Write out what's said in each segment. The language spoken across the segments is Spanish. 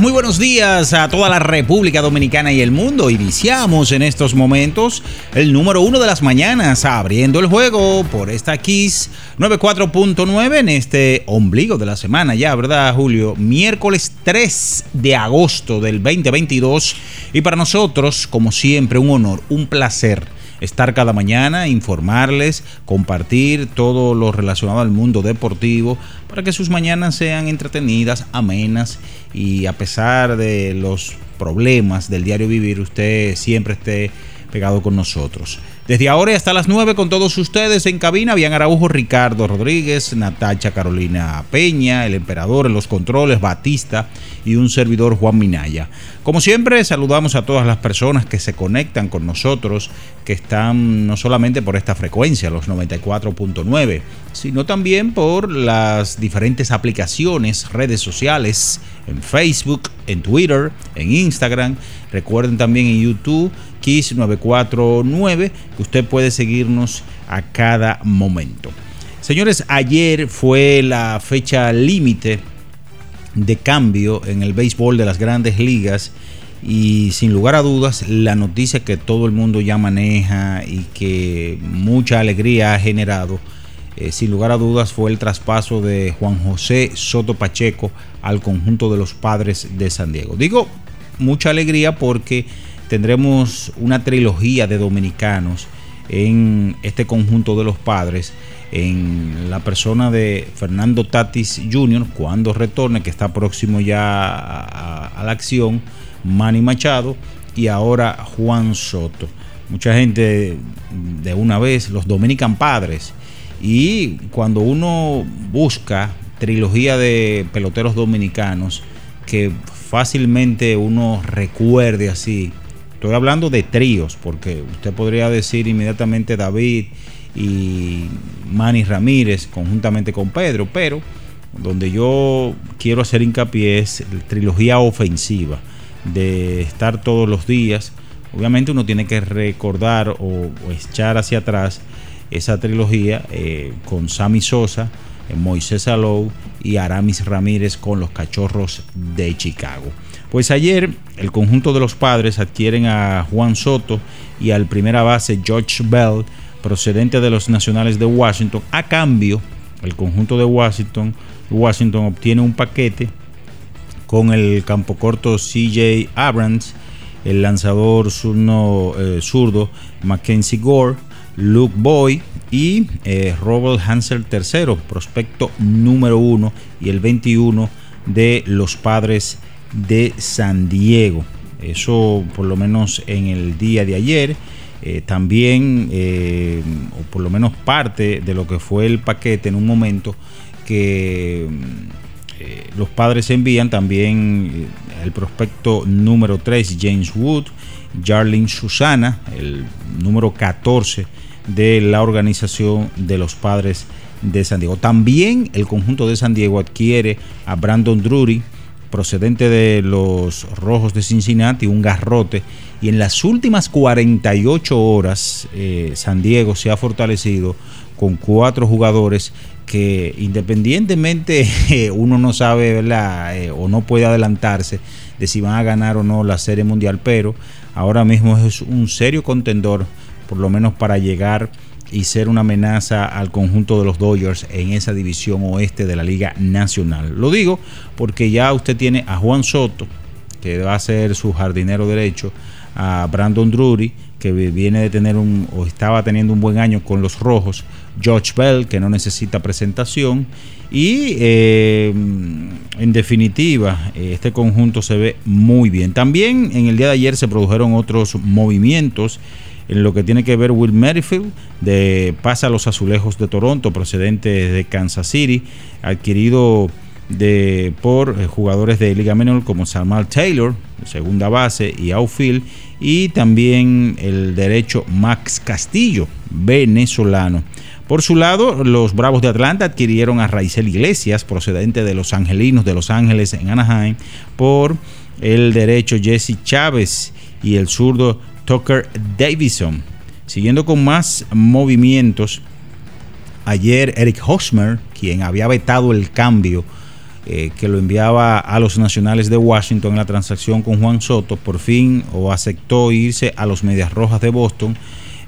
Muy buenos días a toda la República Dominicana y el mundo. Iniciamos en estos momentos el número uno de las mañanas, abriendo el juego por esta Kiss 94.9 en este ombligo de la semana, ya, ¿verdad, Julio? Miércoles 3 de agosto del 2022. Y para nosotros, como siempre, un honor, un placer estar cada mañana, informarles, compartir todo lo relacionado al mundo deportivo para que sus mañanas sean entretenidas, amenas y a pesar de los problemas del diario vivir, usted siempre esté pegado con nosotros. Desde ahora hasta las 9 con todos ustedes en cabina, Bian Araujo, Ricardo Rodríguez, Natacha Carolina Peña, el emperador en los controles, Batista y un servidor Juan Minaya. Como siempre, saludamos a todas las personas que se conectan con nosotros, que están no solamente por esta frecuencia, los 94.9, sino también por las diferentes aplicaciones, redes sociales, en Facebook, en Twitter, en Instagram. Recuerden también en YouTube, Kiss 949, que usted puede seguirnos a cada momento. Señores, ayer fue la fecha límite de cambio en el béisbol de las grandes ligas y sin lugar a dudas la noticia que todo el mundo ya maneja y que mucha alegría ha generado, eh, sin lugar a dudas fue el traspaso de Juan José Soto Pacheco al conjunto de los padres de San Diego. Digo mucha alegría porque tendremos una trilogía de dominicanos en este conjunto de los padres en la persona de Fernando Tatis Jr. cuando retorne, que está próximo ya a, la acción, Manny Machado y ahora Juan Soto. Mucha gente de una vez, los Dominican Padres. Y cuando uno busca trilogía de peloteros dominicanos, que fácilmente uno recuerde así, estoy hablando de tríos, porque usted podría decir inmediatamente David y Manny Ramírez conjuntamente con Pedro, pero donde yo quiero hacer hincapié es la trilogía ofensiva de estar todos los días. Obviamente uno tiene que recordar o, echar hacia atrás esa trilogía eh, con Sammy Sosa, eh, Moisés Alou y Aramis Ramírez con los Cachorros de Chicago. Pues ayer el conjunto de los padres adquieren a Juan Soto y al primera base George Bell procedente de los Nacionales de Washington. A cambio, el conjunto de Washington, Washington obtiene un paquete con el campo corto CJ Abrams, el lanzador eh, zurdo Mackenzie Gore, Luke Boy y eh, Robert Hansel III, prospecto número uno y el 21 de los padres de San Diego. Eso por lo menos en el día de ayer. Eh, también, eh, o por lo menos parte de lo que fue el paquete en un momento que eh, los padres envían también el prospecto número 3, James Wood, Jarlin Susana, el número 14 de la organización de los padres de San Diego. También el conjunto de San Diego adquiere a Brandon Drury, procedente de los Rojos de Cincinnati, un garrote. Y en las últimas 48 horas, eh, San Diego se ha fortalecido con cuatro jugadores que independientemente uno no sabe eh, o no puede adelantarse de si van a ganar o no la Serie Mundial, pero ahora mismo es un serio contendor, por lo menos para llegar y ser una amenaza al conjunto de los Dodgers en esa división oeste de la Liga Nacional. Lo digo porque ya usted tiene a Juan Soto, que va a ser su jardinero derecho, a Brandon Drury, que viene de tener un o estaba teniendo un buen año con los rojos, George Bell, que no necesita presentación, y eh, en definitiva, este conjunto se ve muy bien. También en el día de ayer se produjeron otros movimientos en lo que tiene que ver Will Merrifield, de pasa a los azulejos de Toronto, procedente de Kansas City, adquirido de, por eh, jugadores de Liga Menor como Samuel Taylor, segunda base, y outfield, y también el derecho Max Castillo, venezolano. Por su lado, los Bravos de Atlanta adquirieron a Raizel Iglesias, procedente de los Angelinos de Los Ángeles en Anaheim, por el derecho Jesse Chávez y el zurdo Tucker Davison. Siguiendo con más movimientos, ayer Eric Hosmer, quien había vetado el cambio eh, que lo enviaba a los nacionales de Washington en la transacción con Juan Soto, por fin o aceptó irse a los Medias Rojas de Boston,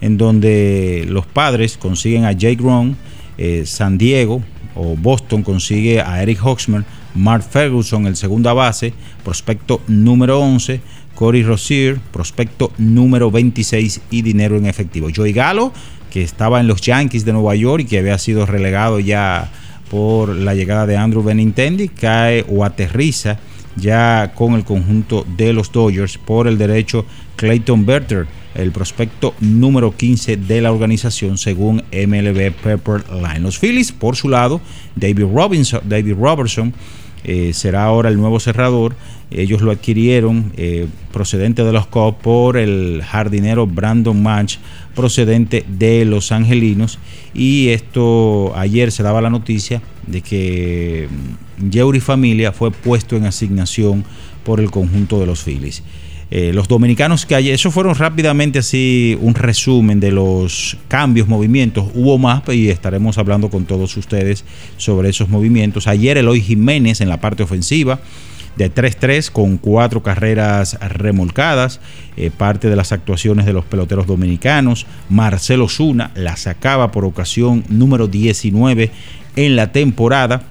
en donde los padres consiguen a Jake Ron, eh, San Diego o Boston consigue a Eric Hosmer, Mark Ferguson, el segunda base, prospecto número 11, Corey Rosier, prospecto número 26 y dinero en efectivo. Joey Galo, que estaba en los Yankees de Nueva York y que había sido relegado ya por la llegada de Andrew Benintendi, cae o aterriza ya con el conjunto de los Dodgers por el derecho Clayton Berter, el prospecto número 15 de la organización según MLB Pepper Line. Los Phillies, por su lado, David, Robinson, David Robertson eh, será ahora el nuevo cerrador. Ellos lo adquirieron eh, procedente de los Cubs por el jardinero Brandon Match procedente de los Angelinos. Y esto ayer se daba la noticia de que Yeuri mm, Familia fue puesto en asignación por el conjunto de los Phillies. Eh, los dominicanos que ayer, eso fueron rápidamente así un resumen de los cambios, movimientos. Hubo más y estaremos hablando con todos ustedes sobre esos movimientos. Ayer Eloy Jiménez en la parte ofensiva de 3-3 con cuatro carreras remolcadas, eh, parte de las actuaciones de los peloteros dominicanos. Marcelo Zuna la sacaba por ocasión número 19 en la temporada.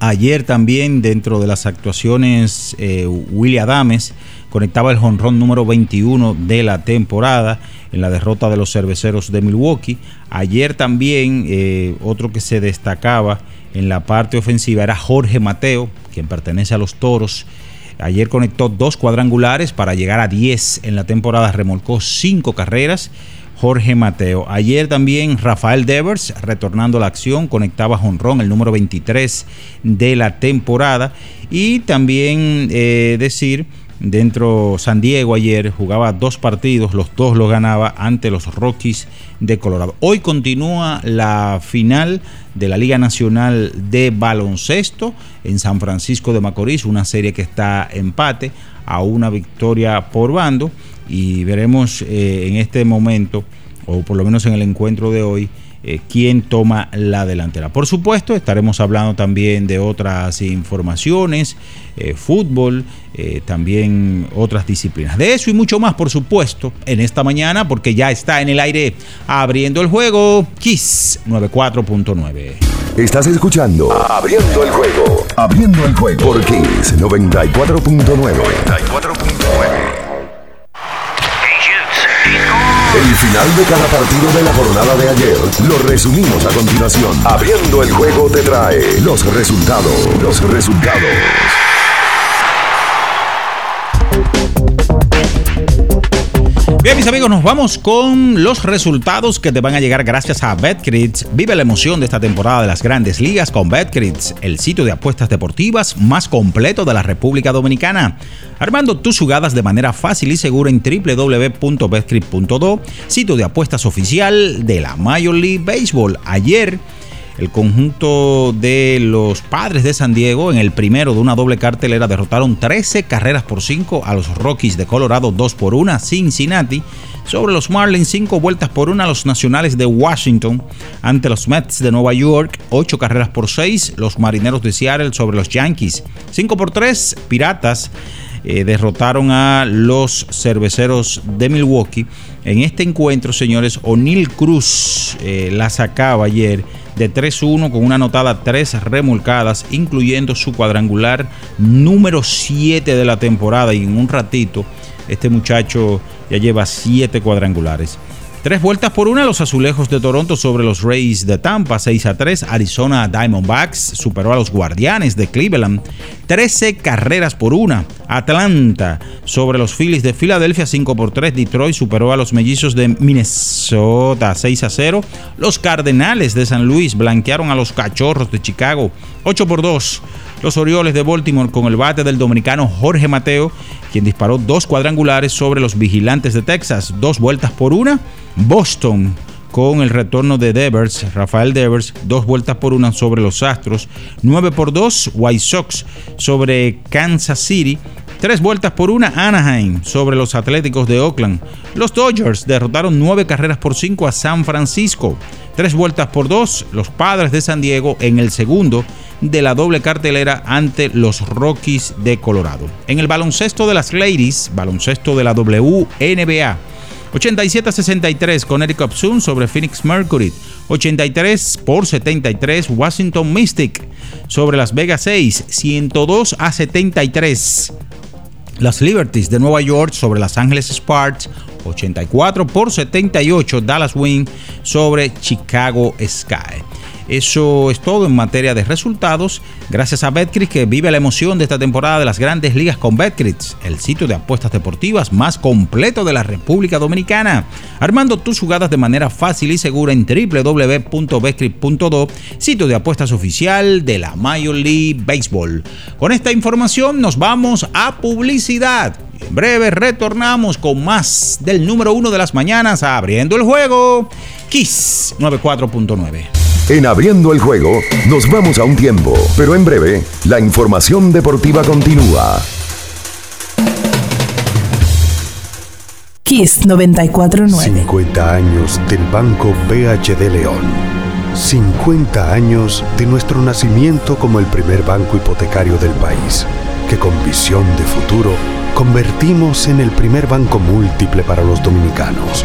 Ayer también dentro de las actuaciones eh, William Adames conectaba el jonrón número 21 de la temporada en la derrota de los cerveceros de Milwaukee. Ayer también eh, otro que se destacaba en la parte ofensiva era Jorge Mateo, quien pertenece a los Toros. Ayer conectó dos cuadrangulares para llegar a 10 en la temporada, remolcó cinco carreras. Jorge Mateo. Ayer también Rafael Devers, retornando a la acción, conectaba jonrón, el número 23 de la temporada. Y también eh, decir Dentro San Diego ayer jugaba dos partidos, los dos los ganaba ante los Rockies de Colorado. Hoy continúa la final de la Liga Nacional de Baloncesto en San Francisco de Macorís, una serie que está empate a una victoria por bando y veremos eh, en este momento, o por lo menos en el encuentro de hoy, eh, quién toma la delantera. Por supuesto, estaremos hablando también de otras informaciones, eh, fútbol, eh, también otras disciplinas. De eso y mucho más, por supuesto, en esta mañana, porque ya está en el aire abriendo el juego Kiss 94.9. Estás escuchando Abriendo el juego. Abriendo el juego por Kiss 94.9. 94.9. El final de cada partido de la jornada de ayer lo resumimos a continuación. Abriendo el juego te trae los resultados. Los resultados. Bien, mis amigos, nos vamos con los resultados que te van a llegar gracias a BetCrits. Vive la emoción de esta temporada de las grandes ligas con BetCrits, el sitio de apuestas deportivas más completo de la República Dominicana. Armando tus jugadas de manera fácil y segura en www.betcrit.do, sitio de apuestas oficial de la Major League Baseball. Ayer El conjunto de los padres de San Diego, en el primero de una doble cartelera, derrotaron 13 carreras por 5 a los Rockies de Colorado, 2 por 1 Cincinnati. Sobre los Marlins, 5 vueltas por 1 a los Nacionales de Washington. Ante los Mets de Nueva York, 8 carreras por 6. Los Marineros de Seattle sobre los Yankees, 5 por 3. Piratas eh, derrotaron a los cerveceros de Milwaukee. En este encuentro, señores, O'Neill Cruz eh, la sacaba ayer de 3-1 con una anotada 3 remolcadas, incluyendo su cuadrangular número 7 de la temporada. Y en un ratito, este muchacho ya lleva 7 cuadrangulares. Tres vueltas por una, los azulejos de Toronto sobre los Rays de Tampa, 6 a 3. Arizona Diamondbacks superó a los Guardianes de Cleveland, 13 carreras por una. Atlanta sobre los Phillies de Filadelfia, 5 por 3. Detroit superó a los Mellizos de Minnesota, 6 a 0. Los Cardenales de San Luis blanquearon a los Cachorros de Chicago, 8 por 2. Los Orioles de Baltimore con el bate del dominicano Jorge Mateo, quien disparó dos cuadrangulares sobre los Vigilantes de Texas, dos vueltas por una. Boston con el retorno de Devers, Rafael Devers, dos vueltas por una sobre los Astros, 9 por 2 White Sox sobre Kansas City, tres vueltas por una Anaheim sobre los Atléticos de Oakland. Los Dodgers derrotaron nueve carreras por cinco a San Francisco, tres vueltas por dos los Padres de San Diego en el segundo de la doble cartelera ante los Rockies de Colorado. En el baloncesto de las Ladies, baloncesto de la WNBA, 87-63 con Eric Upsun sobre Phoenix Mercury. 83 por 73 Washington Mystic sobre Las Vegas 6. 102 a 73. Las Liberties de Nueva York sobre Los Ángeles Sparks. 84 por 78 Dallas Wing sobre Chicago Sky. Eso es todo en materia de resultados. Gracias a Betcris que vive la emoción de esta temporada de las grandes ligas con Betcris, el sitio de apuestas deportivas más completo de la República Dominicana. Armando tus jugadas de manera fácil y segura en www.betcris.do, sitio de apuestas oficial de la Major League Baseball. Con esta información nos vamos a publicidad. En breve retornamos con más del número uno de las mañanas abriendo el juego. Kiss 94.9. En abriendo el juego, nos vamos a un tiempo, pero en breve, la información deportiva continúa. Kiss 949. 50 años del Banco BHD León. 50 años de nuestro nacimiento como el primer banco hipotecario del país, que con visión de futuro convertimos en el primer banco múltiple para los dominicanos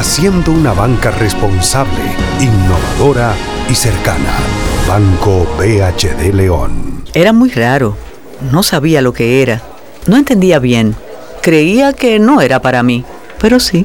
haciendo una banca responsable, innovadora y cercana. Banco BHD León. Era muy raro. No sabía lo que era. No entendía bien. Creía que no era para mí, pero sí.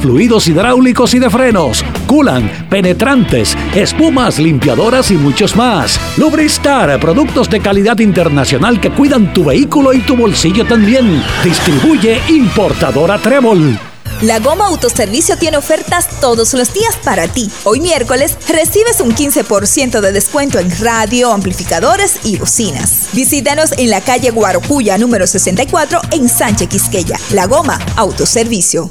fluidos hidráulicos y de frenos, culan, penetrantes, espumas, limpiadoras y muchos más. Lubristar, productos de calidad internacional que cuidan tu vehículo y tu bolsillo también. Distribuye importadora Trébol. La Goma Autoservicio tiene ofertas todos los días para ti. Hoy miércoles recibes un 15% de descuento en radio, amplificadores y bocinas. Visítanos en la calle Guarocuya número 64 en Sánchez Quisqueya. La Goma Autoservicio.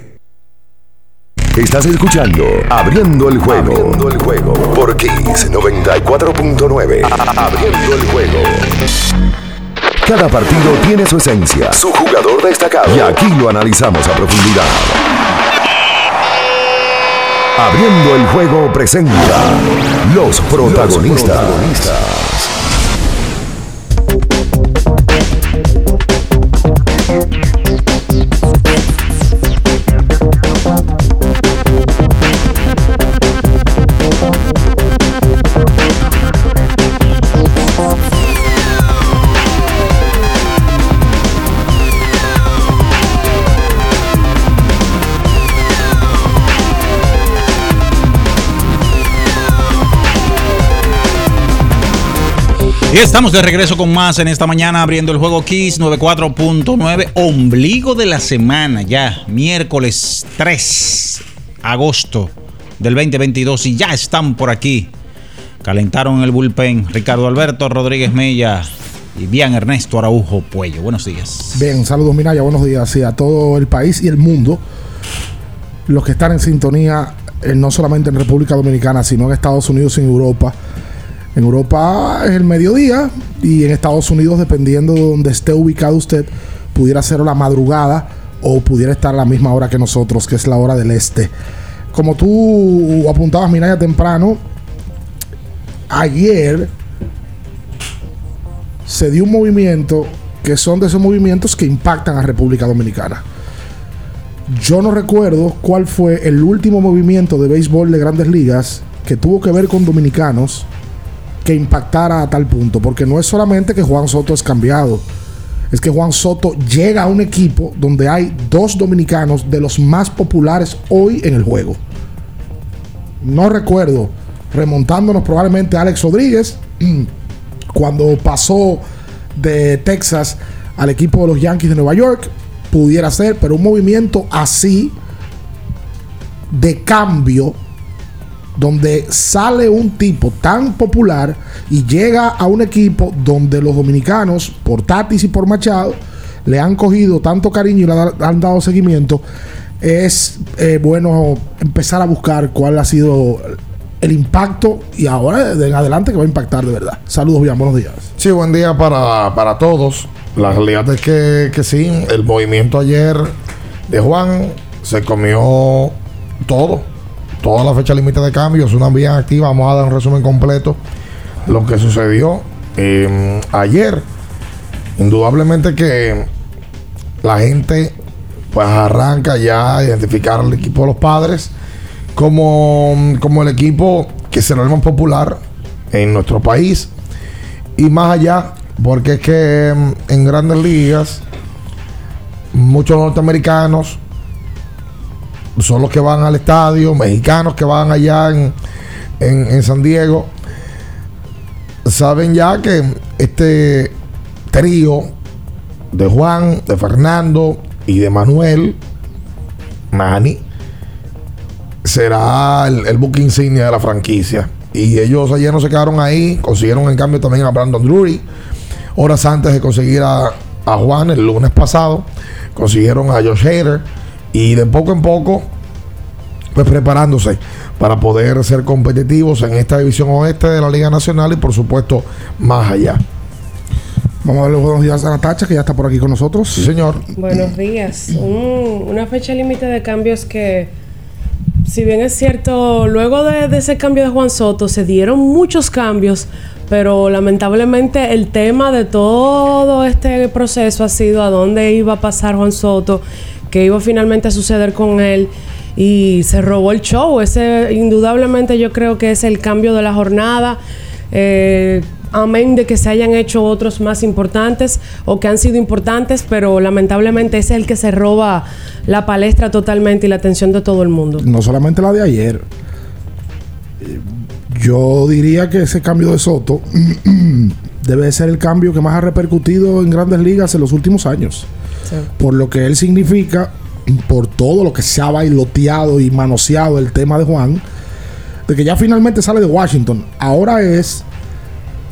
Estás escuchando Abriendo el juego. Abriendo el juego por Kiss 94.9. Abriendo el juego. Cada partido tiene su esencia, su jugador destacado. Y aquí lo analizamos a profundidad. Abriendo el juego presenta los protagonistas. Y estamos de regreso con más en esta mañana abriendo el juego Kiss 94.9, ombligo de la semana ya, miércoles 3 agosto del 2022 y ya están por aquí. Calentaron el bullpen Ricardo Alberto Rodríguez Mella y bien Ernesto Araujo Puello. Buenos días. Bien, saludos Minaya, buenos días a todo el país y el mundo. Los que están en sintonía, eh, no solamente en República Dominicana, sino en Estados Unidos y en Europa en Europa es el mediodía y en Estados Unidos, dependiendo de donde esté ubicado usted, pudiera ser la madrugada o pudiera estar a la misma hora que nosotros, que es la hora del este. Como tú apuntabas, Minaya, temprano, ayer se dio un movimiento que son de esos movimientos que impactan a República Dominicana. Yo no recuerdo cuál fue el último movimiento de béisbol de grandes ligas que tuvo que ver con dominicanos que impactara a tal punto, porque no es solamente que Juan Soto es cambiado, es que Juan Soto llega a un equipo donde hay dos dominicanos de los más populares hoy en el juego. No recuerdo, remontándonos probablemente a Alex Rodríguez, cuando pasó de Texas al equipo de los Yankees de Nueva York, pudiera ser, pero un movimiento así de cambio donde sale un tipo tan popular y llega a un equipo donde los dominicanos, por Tatis y por Machado, le han cogido tanto cariño y le han dado seguimiento, es eh, bueno empezar a buscar cuál ha sido el impacto y ahora de en adelante que va a impactar de verdad. Saludos, bien, buenos días. Sí, buen día para, para todos. La realidad es que, que sí, el movimiento ayer de Juan se comió todo toda la fecha límite de cambio, es una vía activa. Vamos a dar un resumen completo de lo que sucedió em, ayer. Indudablemente que la gente pues arranca ya a identificar al equipo de los padres como, como el equipo que será el más popular en nuestro país y más allá porque es que em, en grandes ligas muchos norteamericanos son los que van al estadio, mexicanos que van allá en, en, San Diego, saben ya que este trío de Juan, de Fernando y de Manuel, Manny, será el, el buque insignia de la franquicia. Y ellos ayer no se quedaron ahí, consiguieron en cambio también a Brandon Drury, horas antes de conseguir a, a Juan el lunes pasado, consiguieron a Josh Hader y de poco en poco, pues preparándose para poder ser competitivos en esta división oeste de la Liga Nacional y por supuesto más allá. Vamos a darle buenos días a Natacha, que ya está por aquí con nosotros. Sí, señor. Buenos días. Un- una fecha límite de cambios que, si bien es cierto, luego de, de ese cambio de Juan Soto se dieron muchos cambios, pero lamentablemente el tema de todo este proceso ha sido a dónde iba a pasar Juan Soto, qué iba finalmente a suceder con él. Y se robó el show. Ese, indudablemente, yo creo que es el cambio de la jornada. Eh, amén de que se hayan hecho otros más importantes o que han sido importantes, pero lamentablemente es el que se roba la palestra totalmente y la atención de todo el mundo. No solamente la de ayer. Eh, Yo diría que ese cambio de Soto debe de ser el cambio que más ha repercutido en grandes ligas en los últimos años. Por lo que él significa, por todo lo que se ha bailoteado y manoseado el tema de Juan, de que ya finalmente sale de Washington. Ahora es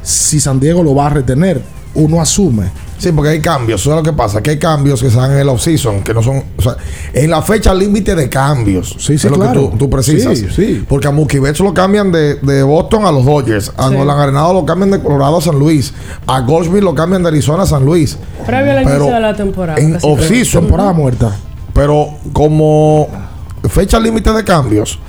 si San Diego lo va a retener. Uno asume. Sí, porque hay cambios. Eso es lo que pasa. Que hay cambios que se dan en el off-season, que no son. O sea, en la fecha límite de cambios. Sí, sí, es lo que tú, tú precisas. Sí, sí. Porque a Mookie Betts lo cambian de, de Boston a los Dodgers. A Sí. Nolan Arenado lo cambian de Colorado a San Luis. A Goldsmith lo cambian de Arizona a San Luis. Previo al Pero inicio de la temporada. En off-season. Temporada muerta. Pero como fecha límite de cambios,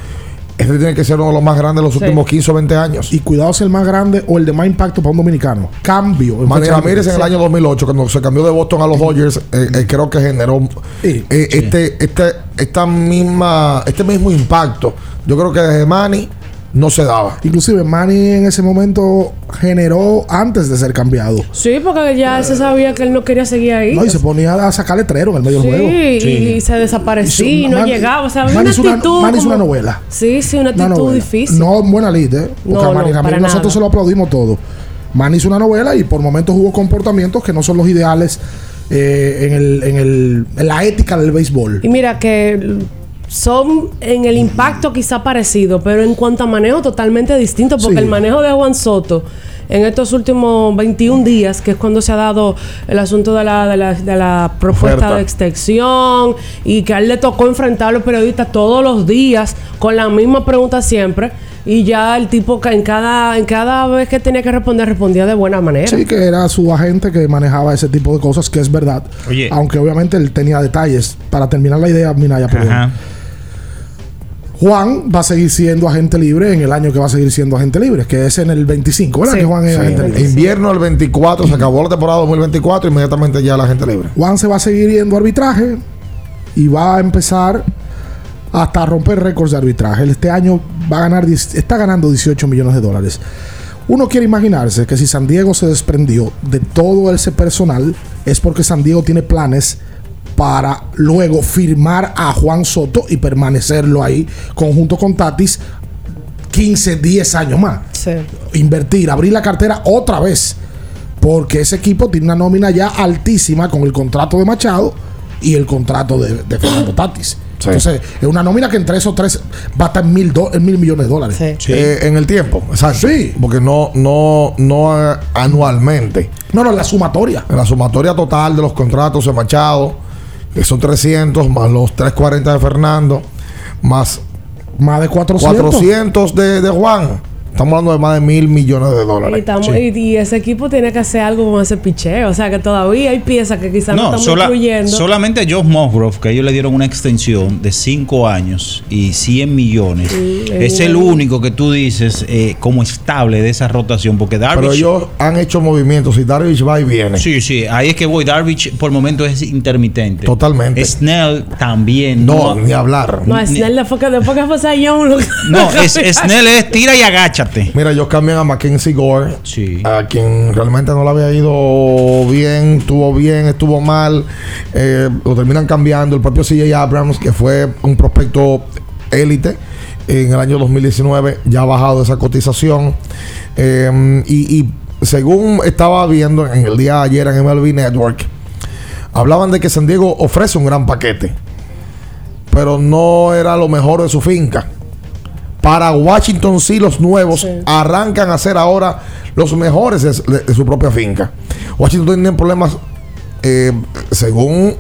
este tiene que ser uno de los más grandes de los Sí. últimos 15 o 20 años. Y cuidado si el más grande o el de más impacto para un dominicano. Cambio. Manny Ramírez en el año 2008, cuando se cambió de Boston a los Dodgers, eh, eh, creo que generó eh, este, este, esta misma, este mismo impacto. Yo creo que desde Manny no se daba. Inclusive Manny en ese momento generó antes de ser cambiado. Sí, porque ya se sabía que él no quería seguir ahí. No, y se ponía a sacar letrero en el medio Sí, del juego. y, y se desaparecía y no Manny- llegaba. O sea, había Manny una hizo una- actitud. Manny hizo como- una novela. Sí, sí, una Una actitud novela. difícil. No en buena lid, ¿eh? Porque No, a Manny no, Ramírez nosotros nada. se lo aplaudimos todo. Manny hizo una novela y por momentos hubo comportamientos que no son los ideales eh, en, el, en, el, en la ética del béisbol. Y mira que son en el impacto quizá parecido, pero en cuanto a manejo totalmente distinto, porque Sí. el manejo de Juan Soto en estos últimos 21 días, que es cuando se ha dado el asunto de la, de la, de la propuesta Oferta. de extensión y que a él le tocó enfrentar a los periodistas todos los días con la misma pregunta siempre. Y ya el tipo ca- en cada, en cada vez que tenía que responder, respondía de buena manera. Sí, que era su agente que manejaba ese tipo de cosas, que es verdad. Oye. Aunque obviamente él tenía detalles. Para terminar la idea, Minaya, perdón. Juan va a seguir siendo agente libre en el año que va a seguir siendo agente libre, que es en el 25, ¿verdad? Sí. Que Juan es Sí. agente libre. Invierno del 24, se acabó la temporada 2024, inmediatamente ya la gente libre. Juan se va a seguir yendo a arbitraje y va a empezar hasta romper récords de arbitraje. Este año va a ganar, 10 está ganando 18 millones de dólares. Uno quiere imaginarse que si San Diego se desprendió de todo ese personal, es porque San Diego tiene planes para luego firmar a Juan Soto y permanecerlo ahí, conjunto con Tatis, 15, 10 años más. Sí. Invertir, abrir la cartera otra vez. Porque ese equipo tiene una nómina ya altísima con el contrato de Machado y el contrato de, de Fernando Tatis. Entonces, es una nómina que entre esos tres va a estar en mil, do- en mil millones de dólares. Eh, en el tiempo, exacto. Sí. Porque no, no, no anualmente. No, no, la sumatoria. En la sumatoria total de los contratos de Machado, son 300, más los 340 de Fernando, más Más de 400. 400 de, de Juan. Estamos hablando de más de mil millones de Y, dólares. y- y ese equipo tiene que hacer algo con ese picheo. O sea que todavía hay piezas que quizás no, No, estamos sola- incluyendo. solamente a Josh Musgrove, que ellos le dieron una extensión de 5 años y 100 millones. Sí, es el único que tú dices eh, como estable de esa rotación, porque Darvish... Pero ellos han hecho movimientos y Darvish va y viene. Sí, sí, ahí es que voy. Darvish por el momento es intermitente. Totalmente. Snell también. No, ni hablar. no, Snell después que, después que fue Sayón. No, es, Snell es tira y Mira, ellos cambian a Mackenzie Gore, Sí. a quien realmente no le había ido bien, estuvo bien, estuvo mal. eh, lo terminan cambiando. El propio CJ Abrams, que fue un prospecto élite en el año 2019, ya ha bajado esa cotización. Eh, y, y según estaba viendo en el día de ayer en MLB Network, hablaban de que San Diego ofrece un gran paquete, pero no era lo mejor de su finca. Para Washington sí los nuevos arrancan a ser ahora los mejores de, de- de su propia finca. Washington tiene problemas eh, según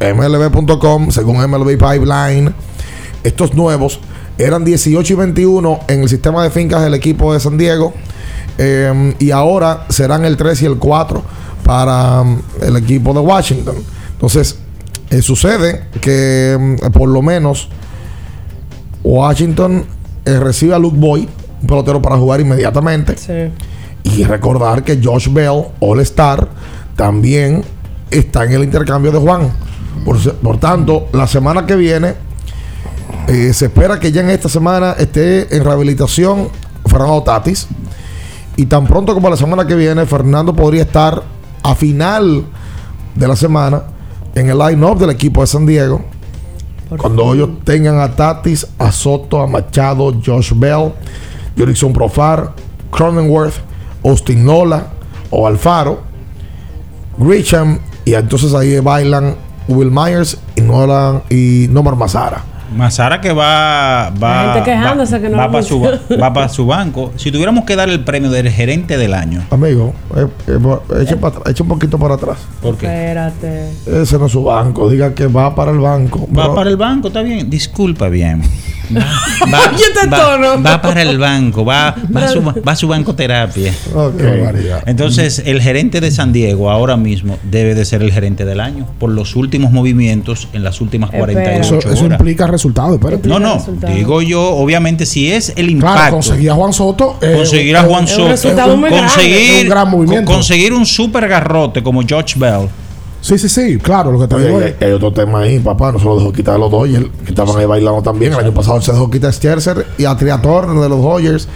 MLB.com, según MLB Pipeline. Estos nuevos eran 18 y 21 en el sistema de fincas del equipo de San Diego. eh, y ahora serán el 3 y el 4. para mm, el equipo de Washington. Entonces, eh, sucede que mm, por lo menos Washington eh, recibe a Luke Boyd, un pelotero para jugar inmediatamente. Y recordar que Josh Bell, All Star, también está en el intercambio de Juan. Por tanto, la semana que viene eh, se espera que ya en esta semana esté en rehabilitación Fernando Tatis. Y tan pronto como la semana que viene, Fernando podría estar a final de la semana en el line-up del equipo de San Diego. Cuando ellos tengan a Tatis, a Soto, a Machado, Josh Bell, Jurickson Profar, Cronenworth, Austin Nola o Alfaro, Grisham, y entonces ahí bailan Will Myers y Nolan y Nomar Mazara. Mazara que va va La gente quejándose va, que no va para su, mucho. va para su banco. Si tuviéramos que dar el premio del gerente del año, Amigo, eh, eh, eche, para atrás, eche un poquito para atrás. ¿por qué? Espérate. Ese no es su banco. Diga que va para el banco. Va Pero- para el banco, está bien. Disculpa bien. Va, este para el banco, va, va, a su, va a su bancoterapia. Ok. Entonces, el gerente de San Diego ahora mismo debe de ser el gerente del año por los últimos movimientos en las últimas 48 Eso, horas. eso implica resultados. Espérate. No, no, digo yo, obviamente, si es el impacto. Claro, conseguir a Juan Soto. eh, conseguir a Juan es un Soto, conseguir, un gran movimiento. con- conseguir un super garrote como George Bell. Sí, sí, sí, claro, lo que te Oye, digo hay, es. hay otro tema ahí, papá. No se lo dejó quitar a los Dodgers, que estaban ahí bailando también. El año pasado se dejó quitar a Scherzer y a Triatorn de los Dodgers.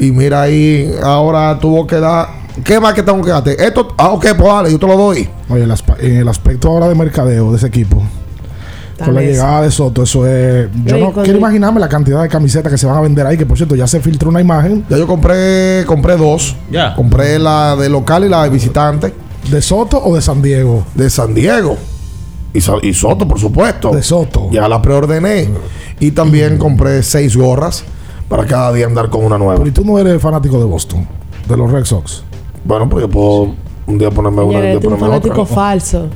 Y mira ahí, ahora tuvo que dar. ¿Qué más que tengo que darte? Esto, ah, ok, pues dale, yo te lo doy. Oye, el en el aspecto ahora de mercadeo de ese equipo. Con la llegada de Soto, eso es. Yo Oye, no quiero el- imaginarme la cantidad de camisetas que se van a vender ahí, que por cierto ya se filtró una imagen. Ya yo compré, compré dos. Ya. Compré la de local y la de visitante. ¿De Soto o de San Diego? De San Diego. Y, Soto, por supuesto. De Soto. Ya la preordené. Y también compré seis gorras para cada día andar con una nueva. Pero ¿y tú no eres fanático de Boston? De los Red Sox. Bueno, pues yo puedo un día ponerme una y un día es un ponerme fanático otra. falso.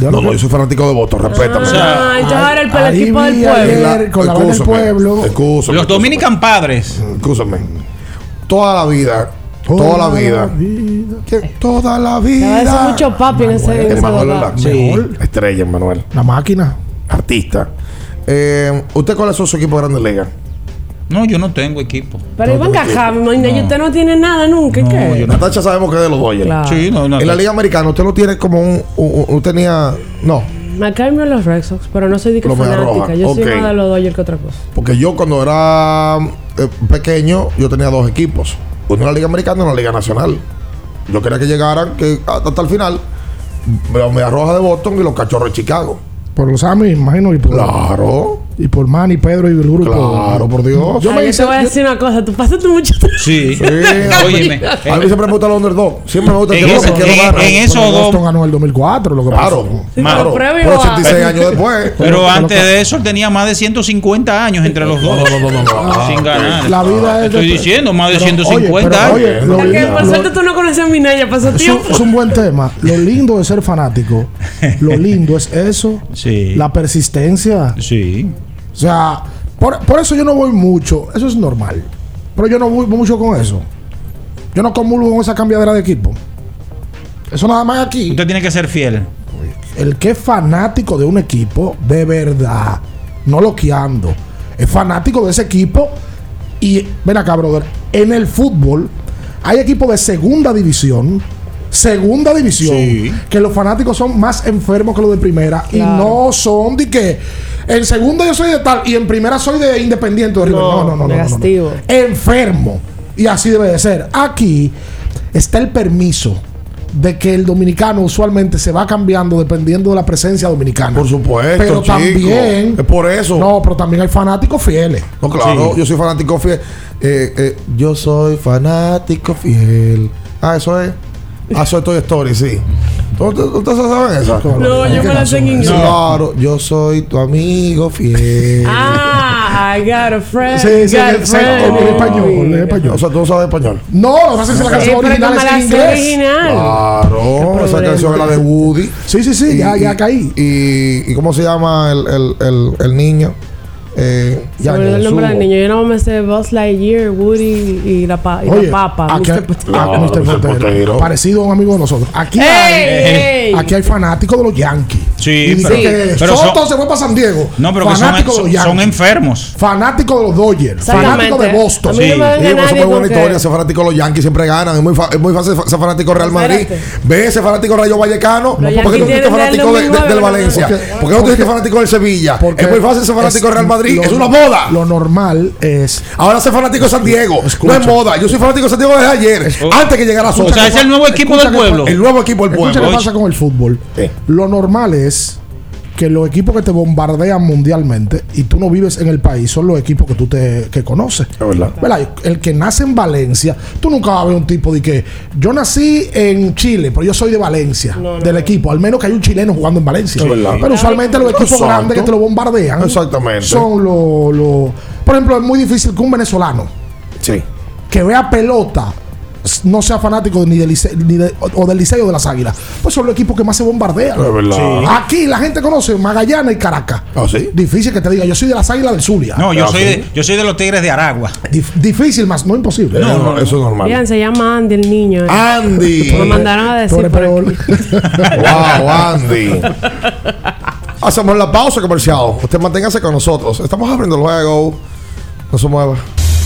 No, no, yo soy fanático de votos, respétame. Ah, entonces ahora el, el ahí equipo del pueblo. ayer con la del pueblo. excúsame, Los Dominican Padres. Excúsame. Toda la vida. Toda la vida. Toda la vida. mucho papi en ese, en ese Emanuel, lugar. ¿verdad? Mejor. Estrella, Manuel. La máquina. Artista. Eh, ¿Usted cuál es su equipo de Grandes Ligas? No, yo no tengo equipo. Pero Iván Cajá, No. usted no tiene nada nunca. ¿y ¿Qué? yo no. Natacha sabemos que es de los Dodgers. Claro. Sí, no, no. En la Liga Americana, usted lo tiene como un. un- un- usted tenía. No, Me caen bien los Red Sox, pero no soy de que fanática. Yo soy más de los Dodgers que otra cosa. porque yo cuando era eh, pequeño, yo tenía dos equipos. Uno en la Liga Americana y uno en la Liga Nacional. Yo quería que llegaran que hasta el final. Los Medias Rojas de Boston y los Cachorros de Chicago. Por los Ami, imagino. Y por, Claro, y por Manny, Pedro y el grupo. claro, por Dios. Yo Ay, me hice. te voy a yo- decir una cosa. Tú pasaste mucho Sí. Sí, Óyeme. A mí siempre me gusta el underdog. Siempre me gusta el En no en- en eso- esos dos- Boston ganó el 2004, lo que Claro, pasó. Sí, claro. pero previo Pero a- 86 años después. Pero antes de eso él tenía más de 150 años entre los dos. No, no, no, no, no. Sin ganar. La vida es. Estoy diciendo, más de Pero, 150 oye, años. pero, oye, lo- Es que por suerte tú no conoces a mi niña, pasó tiempo. es un buen tema. Lo lindo de ser fanático, lo lindo es eso, Sí. la persistencia. Sí. O sea, por, por eso yo no voy mucho. Eso es normal. Pero yo no voy mucho con eso. Yo no comulgo con esa cambiadera de equipo. Eso nada más aquí. Usted tiene que ser fiel. El que es fanático de un equipo, de verdad, no loqueando, es fanático de ese equipo. Y ven acá, brother, en el fútbol hay equipos de segunda división, segunda división, Sí. que los fanáticos son más enfermos que los de primera y no son de que en segunda yo soy de tal y en primera soy de independiente de River. No, No, no, no, no, no, no. negativo. Enfermo. Y así debe de ser. Aquí está el permiso de que el dominicano usualmente se va cambiando dependiendo de la presencia dominicana. Por supuesto, Pero chico. también. Es por eso. No, pero también hay fanáticos fieles. No, claro, Sí. yo soy fanático fiel. Eh, eh, yo soy fanático fiel. Ah, eso es. Ah, es Toy Story, sí. ¿Ustedes saben esa? No, yo me la sé en inglés. Claro, yo soy tu amigo fiel. Ah, I got a friend. Sí, sí, got en español, en español. O sea, tú no sabes español. No, lo que pasa es que la canción original es la en inglés. original. Claro, esa canción es la de Woody. Sí, sí, sí, ya, ya caí. Y, y cómo se llama el, el, el, el niño? Eh, Se me olvidó el nombre del niño. Yo no me sé Buzz Lightyear, Woody y la, pa y Oye, la papa. aquí, Mr. ah, Potato. Mr. Potero. Parecido a un amigo de nosotros. Aquí, ¡Ey, hay, ey! aquí hay fanáticos de los Yankees. Sí, y dice pero- que pero Soto son- se fue para San Diego. No, pero que son, de los son, Yankees. son enfermos. Fanático de los Dodgers. Fanático de Boston. No Sí, pues, nadie es muy buena historia. fanático de los Yankees siempre ganan. Es muy, fa- es muy fácil ser fanático de Real Madrid. Ve ese fanático Rayo Vallecano. ¿Por qué dices tienen fanático del de- de- 2009, del ¿no? Valencia? Porque- ¿Por qué no tú dices fanático del Sevilla? Es muy fácil ser fanático de Real Madrid. Lo- Es una moda. Lo normal es. Ahora ser fanático de San Diego. Escucha. No es moda. Yo soy fanático de San Diego desde ayer. Antes que llegara Soto. O sea, es el nuevo equipo Escucha del que- pueblo. El nuevo equipo del Escucha pueblo. qué pasa con el fútbol. Sí. Lo normal es que los equipos que te bombardean mundialmente y tú no vives en el país son los equipos que tú te que conoces. Es verdad. El que nace en Valencia, tú nunca vas a ver un tipo de que yo nací en Chile, pero yo soy de Valencia, No, no, del equipo, al menos que hay un chileno jugando en Valencia. Es verdad. Pero usualmente los equipos Exacto. grandes que te lo bombardean Exactamente. son los, los- por ejemplo, es muy difícil que un venezolano Sí. que vea pelota no sea fanático ni del Liceo, ni de- o, del Liceo de las Águilas. Pues son los equipos que más se bombardean. Es verdad. Sí. Aquí la gente conoce Magallanes y Caracas. ¿Ah, sí? Difícil que te diga, yo soy de las Águilas del Zulia. No, yo Ah, soy, sí. de, yo soy de los Tigres de Aragua. Dif- difícil, más no imposible. No, no, eso es normal. Bien, se llama Andy el niño. eh. Andy. Me mandaron a decir por. Wow, Andy. Hacemos la pausa comercial. Usted manténgase con nosotros. Estamos abriendo el juego. No se mueva.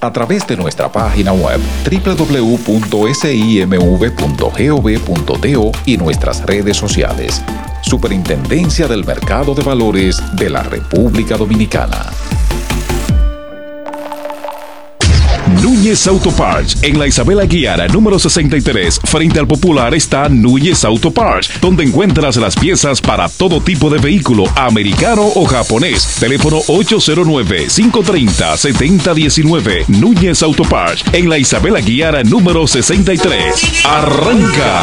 a través de nuestra página web www.simv.gov.do y nuestras redes sociales. Superintendencia del Mercado de Valores de la República Dominicana. Núñez Auto Parts. En la Isabel Aguiara, número 63, frente al Popular, está Núñez Auto Parts, donde encuentras las piezas para todo tipo de vehículo, americano o japonés. Teléfono 809-530-7019. Núñez Auto Parts. En la Isabel Aguiara, número 63. Arranca.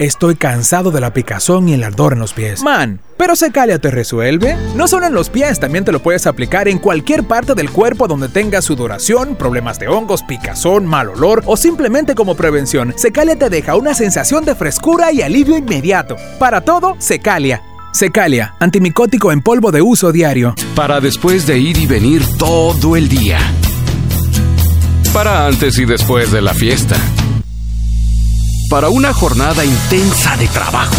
estoy cansado de la picazón y el ardor en los pies. Man, pero Secalia te resuelve. No solo en los pies, también te lo puedes aplicar en cualquier parte del cuerpo donde tengas sudoración, problemas de hongos, picazón, mal olor o simplemente como prevención. Secalia te deja una sensación de frescura y alivio inmediato. Para todo, Secalia. Secalia, antimicótico en polvo de uso diario. Para después de ir y venir todo el día. para antes y después de la fiesta. Para una jornada intensa de trabajo.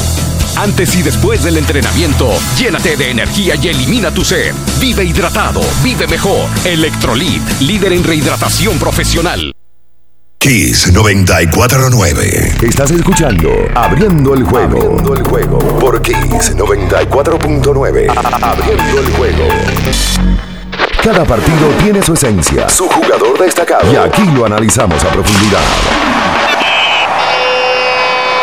Antes y después del entrenamiento, llénate de energía y elimina tu sed. Vive hidratado, vive mejor. Electrolit, líder en rehidratación profesional. Kiss 949. Estás escuchando Abriendo el juego. Abriendo el juego por Kiss 94.9. Abriendo el juego. Cada partido tiene su esencia, su jugador destacado. Y aquí lo analizamos a profundidad.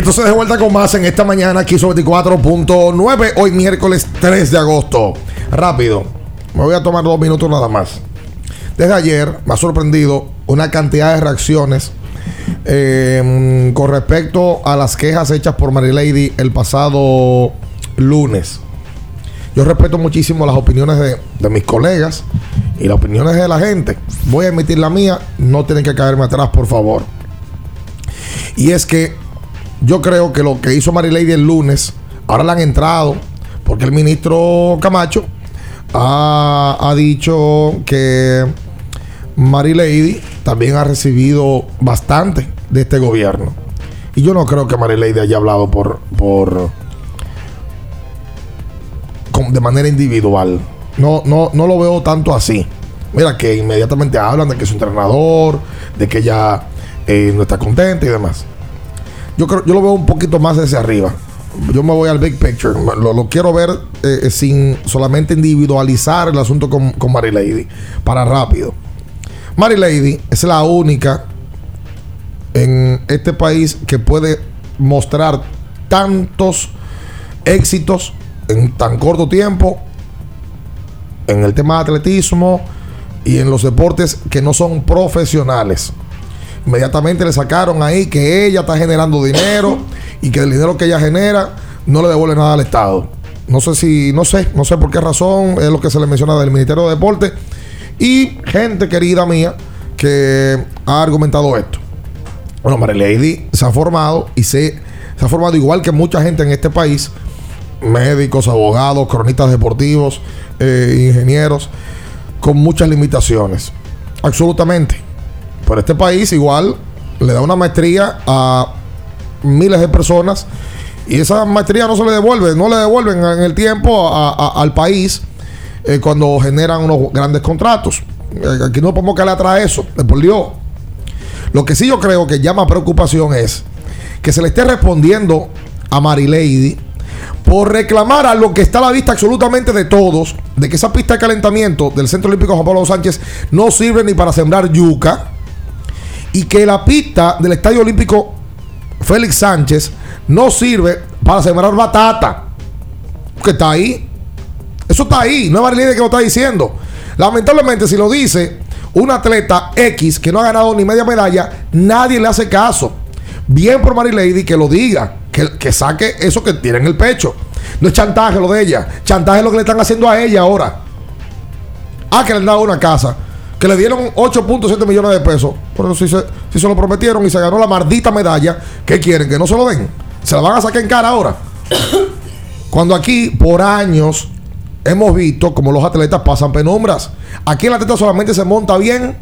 Entonces de vuelta con más en esta mañana aquí sobre 24.9, hoy miércoles 3 de agosto. Rápido, me voy a tomar dos minutos nada más. Desde ayer me ha sorprendido una cantidad de reacciones eh, con respecto a las quejas hechas por Marilady el pasado lunes. Yo respeto muchísimo las opiniones de, de mis colegas y las opiniones de la gente. Voy a emitir la mía, no tienen que caerme atrás, por favor. Y es que yo creo que lo que hizo Marilady el lunes, ahora le han entrado, porque el ministro Camacho ha, ha dicho que Marilady también ha recibido bastante de este gobierno. Y yo no creo que Marilady haya hablado por, por con- de manera individual. No, no, no lo veo tanto así. Mira que inmediatamente hablan de que es un entrenador, de que ella eh, no está contenta y demás. Yo creo, yo lo veo un poquito más desde arriba. Yo me voy al big picture. Lo, quiero ver eh, sin solamente individualizar el asunto con, con Mary Lady. Para rápido. Mary Lady es la única en este país que puede mostrar tantos éxitos en tan corto tiempo en el tema de atletismo y en los deportes que no son profesionales. Inmediatamente le sacaron ahí que ella está generando dinero y que el dinero que ella genera no le devuelve nada al Estado. No sé si, no sé, no sé por qué razón es lo que se le menciona del Ministerio de Deporte y gente querida mía que ha argumentado esto. Bueno, Mary Lady se ha formado y se, se ha formado igual que mucha gente en este país, médicos, abogados, cronistas deportivos, eh, ingenieros, con muchas limitaciones. Absolutamente. Pero este país igual le da una maestría a miles de personas y esa maestría no se le devuelve, no le devuelven en el tiempo al país eh, cuando generan unos grandes contratos. Eh, Aquí no podemos caer atrás eso, de por Dios. Lo que sí yo creo que llama preocupación es que se le esté respondiendo a Mary Lady por reclamar a lo que está a la vista absolutamente de todos, de que esa pista de calentamiento del Centro Olímpico Juan Pablo Sánchez no sirve ni para sembrar yuca, y que la pista del Estadio Olímpico Félix Sánchez no sirve para sembrar batata, que está ahí. Eso está ahí, no es Mary Lady que lo está diciendo. Lamentablemente, si lo dice un atleta X que no ha ganado ni media medalla, nadie le hace caso. Bien por Mary Lady que lo diga, que, que saque eso que tiene en el pecho. No es chantaje lo de ella, chantaje es lo que le están haciendo a ella ahora. Ah, que le han dado una casa, que le dieron 8.7 millones de pesos. Pero si se, si se lo prometieron y se ganó la maldita medalla, ¿qué quieren? ¿Que no se lo den? ¿Se la van a sacar en cara ahora? Cuando aquí, por años, hemos visto como los atletas pasan penumbras. Aquí el atleta solamente se monta bien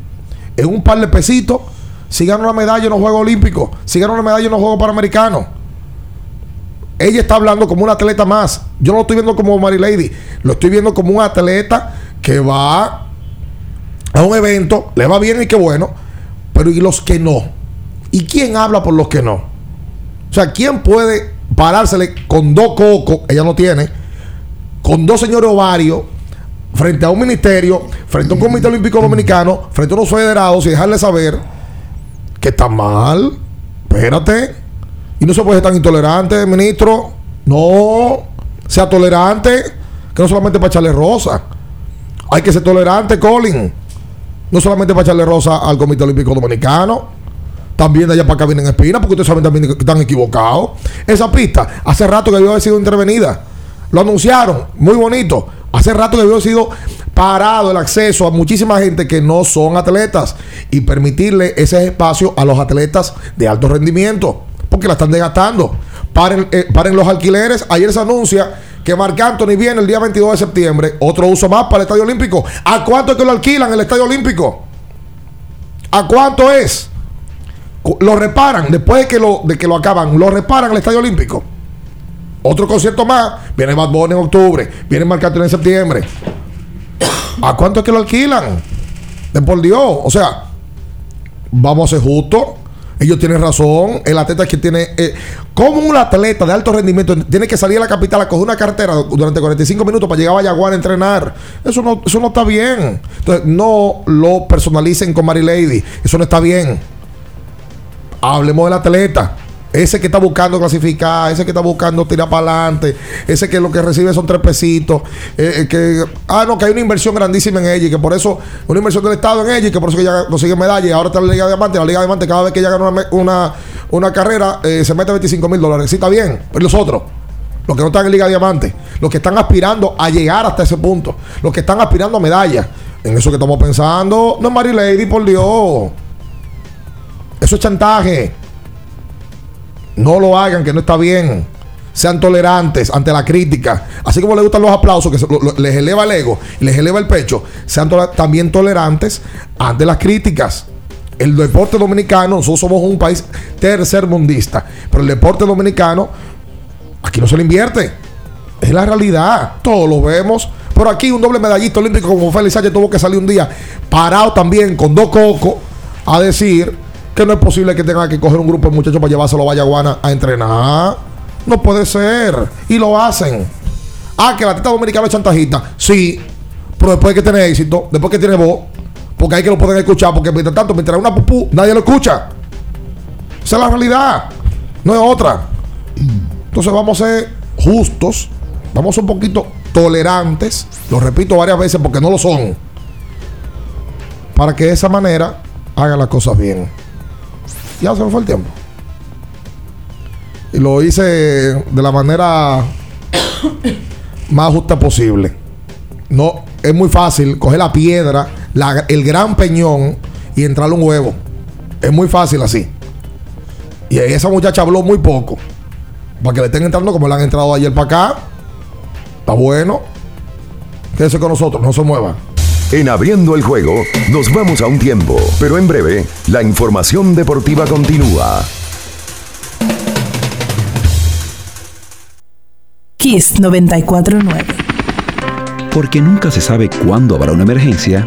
en un par de pesitos. Si gana una medalla en los Juegos Olímpicos, si gana una medalla en los Juegos Panamericanos. Ella está hablando como un atleta más. Yo no lo estoy viendo como Mary Lady. Lo estoy viendo como un atleta que va a un evento, le va bien y qué bueno. Pero ¿y los que no? ¿Y quién habla por los que no? O sea, ¿quién puede parársele con dos cocos? Ella no tiene. Con dos señores ovarios. Frente a un ministerio, frente a un comité olímpico dominicano, frente a unos federados y dejarle saber que está mal. Espérate. Y no se puede ser tan intolerante, ministro. No, sea tolerante, que no solamente para echarle rosa. Hay que ser tolerante, Colin. No solamente para echarle rosa al Comité Olímpico Dominicano. También de allá para acá vienen espinas, porque ustedes saben también que están equivocados. Esa pista, hace rato que haber sido intervenida. Lo anunciaron, muy bonito. Hace rato que haber sido parado el acceso a muchísima gente que no son atletas y permitirle ese espacio a los atletas de alto rendimiento, porque la están desgastando. Paren, eh, paren los alquileres. Ayer se anuncia que Marc Anthony viene el día 22 de septiembre. Otro uso más para el Estadio Olímpico. ¿A cuánto es que lo alquilan el Estadio Olímpico? ¿A cuánto es? Lo reparan después de que lo, de que lo acaban. Lo reparan el Estadio Olímpico. Otro concierto más. Viene Bad Bunny en octubre. Viene Marc Anthony en septiembre. ¿A cuánto es que lo alquilan? De por Dios. O sea, vamos a ser justos. Ellos tienen razón. El atleta que tiene. Eh, como un atleta de alto rendimiento tiene que salir a la capital a coger una cartera durante 45 minutos para llegar a Vallaguana a entrenar. Eso no, eso no está bien. Entonces, no lo personalicen con Mary Lady. Eso no está bien. Hablemos del atleta. Ese que está buscando clasificar, ese que está buscando tirar para adelante, ese que lo que recibe son tres pesitos, eh, eh, que, ah, no, que hay una inversión grandísima en ella y que por eso, una inversión del Estado en ella y que por eso que ella consigue medalla y ahora está en la Liga Diamante, la Liga de Diamante cada vez que ella gana una, una, una carrera eh, se mete 25 mil dólares, sí está bien, pero los otros, los que no están en Liga Diamante, los que están aspirando a llegar hasta ese punto, los que están aspirando a medallas, en eso que estamos pensando, no es Mary Lady, por Dios, eso es chantaje. No lo hagan, que no está bien. Sean tolerantes ante la crítica. Así como les gustan los aplausos, que les eleva el ego les eleva el pecho. Sean también tolerantes ante las críticas. El deporte dominicano, nosotros somos un país tercermundista, pero el deporte dominicano, aquí no se le invierte. Es la realidad. Todos lo vemos. Pero aquí un doble medallista olímpico como Félix Sánchez tuvo que salir un día parado también con dos cocos a decir que no es posible que tenga que coger un grupo de muchachos para llevárselo a Vallaguana a entrenar. No puede ser. Y lo hacen. Ah, que la teta dominicana es chantajista. Sí. Pero después que tener éxito, después que tiene voz, porque hay que lo pueden escuchar, porque mientras tanto, mientras una pupú, nadie lo escucha. Esa es la realidad. No es otra. Entonces vamos a ser justos, vamos a ser un poquito tolerantes, lo repito varias veces porque no lo son, para que de esa manera hagan las cosas bien. Ya se me fue el tiempo. Y lo hice de la manera más justa posible. No, es muy fácil coger la piedra, la- el gran peñón y entrarle un huevo. Es muy fácil así. Y esa muchacha habló muy poco. Para que le estén entrando como le han entrado ayer para acá. Está bueno. Quédese con nosotros, no se mueva. En abriendo el juego, nos vamos a un tiempo, pero en breve, la información deportiva continúa. Kiss 949. Porque nunca se sabe cuándo habrá una emergencia,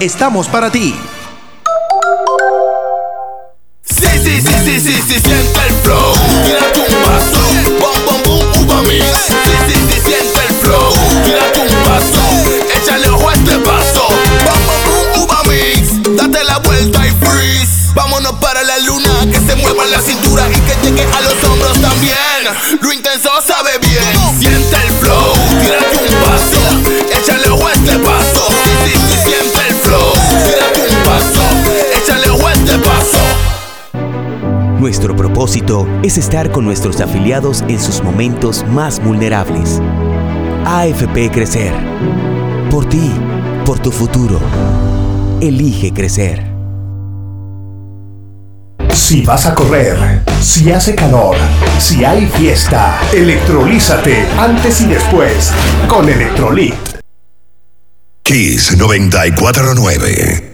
estamos para ti. Sí, sí, sí, sí, sí, sí, siente el flow. Tírate un paso, bom, bom, boom, uva mix. Sí, sí, sí, siente el flow. Tírate un paso, échale ojo a este paso. Bom, bom, boom, uva mix. Date la vuelta y freeze. Vámonos para la luna, que se mueva la cintura y que llegue a los hombros también. Lo intenso sabe Nuestro propósito es estar con nuestros afiliados en sus momentos más vulnerables. AFP Crecer. Por ti, por tu futuro. Elige crecer. Si vas a correr, si hace calor, si hay fiesta, electrolízate antes y después con Electrolit. Kiss 949.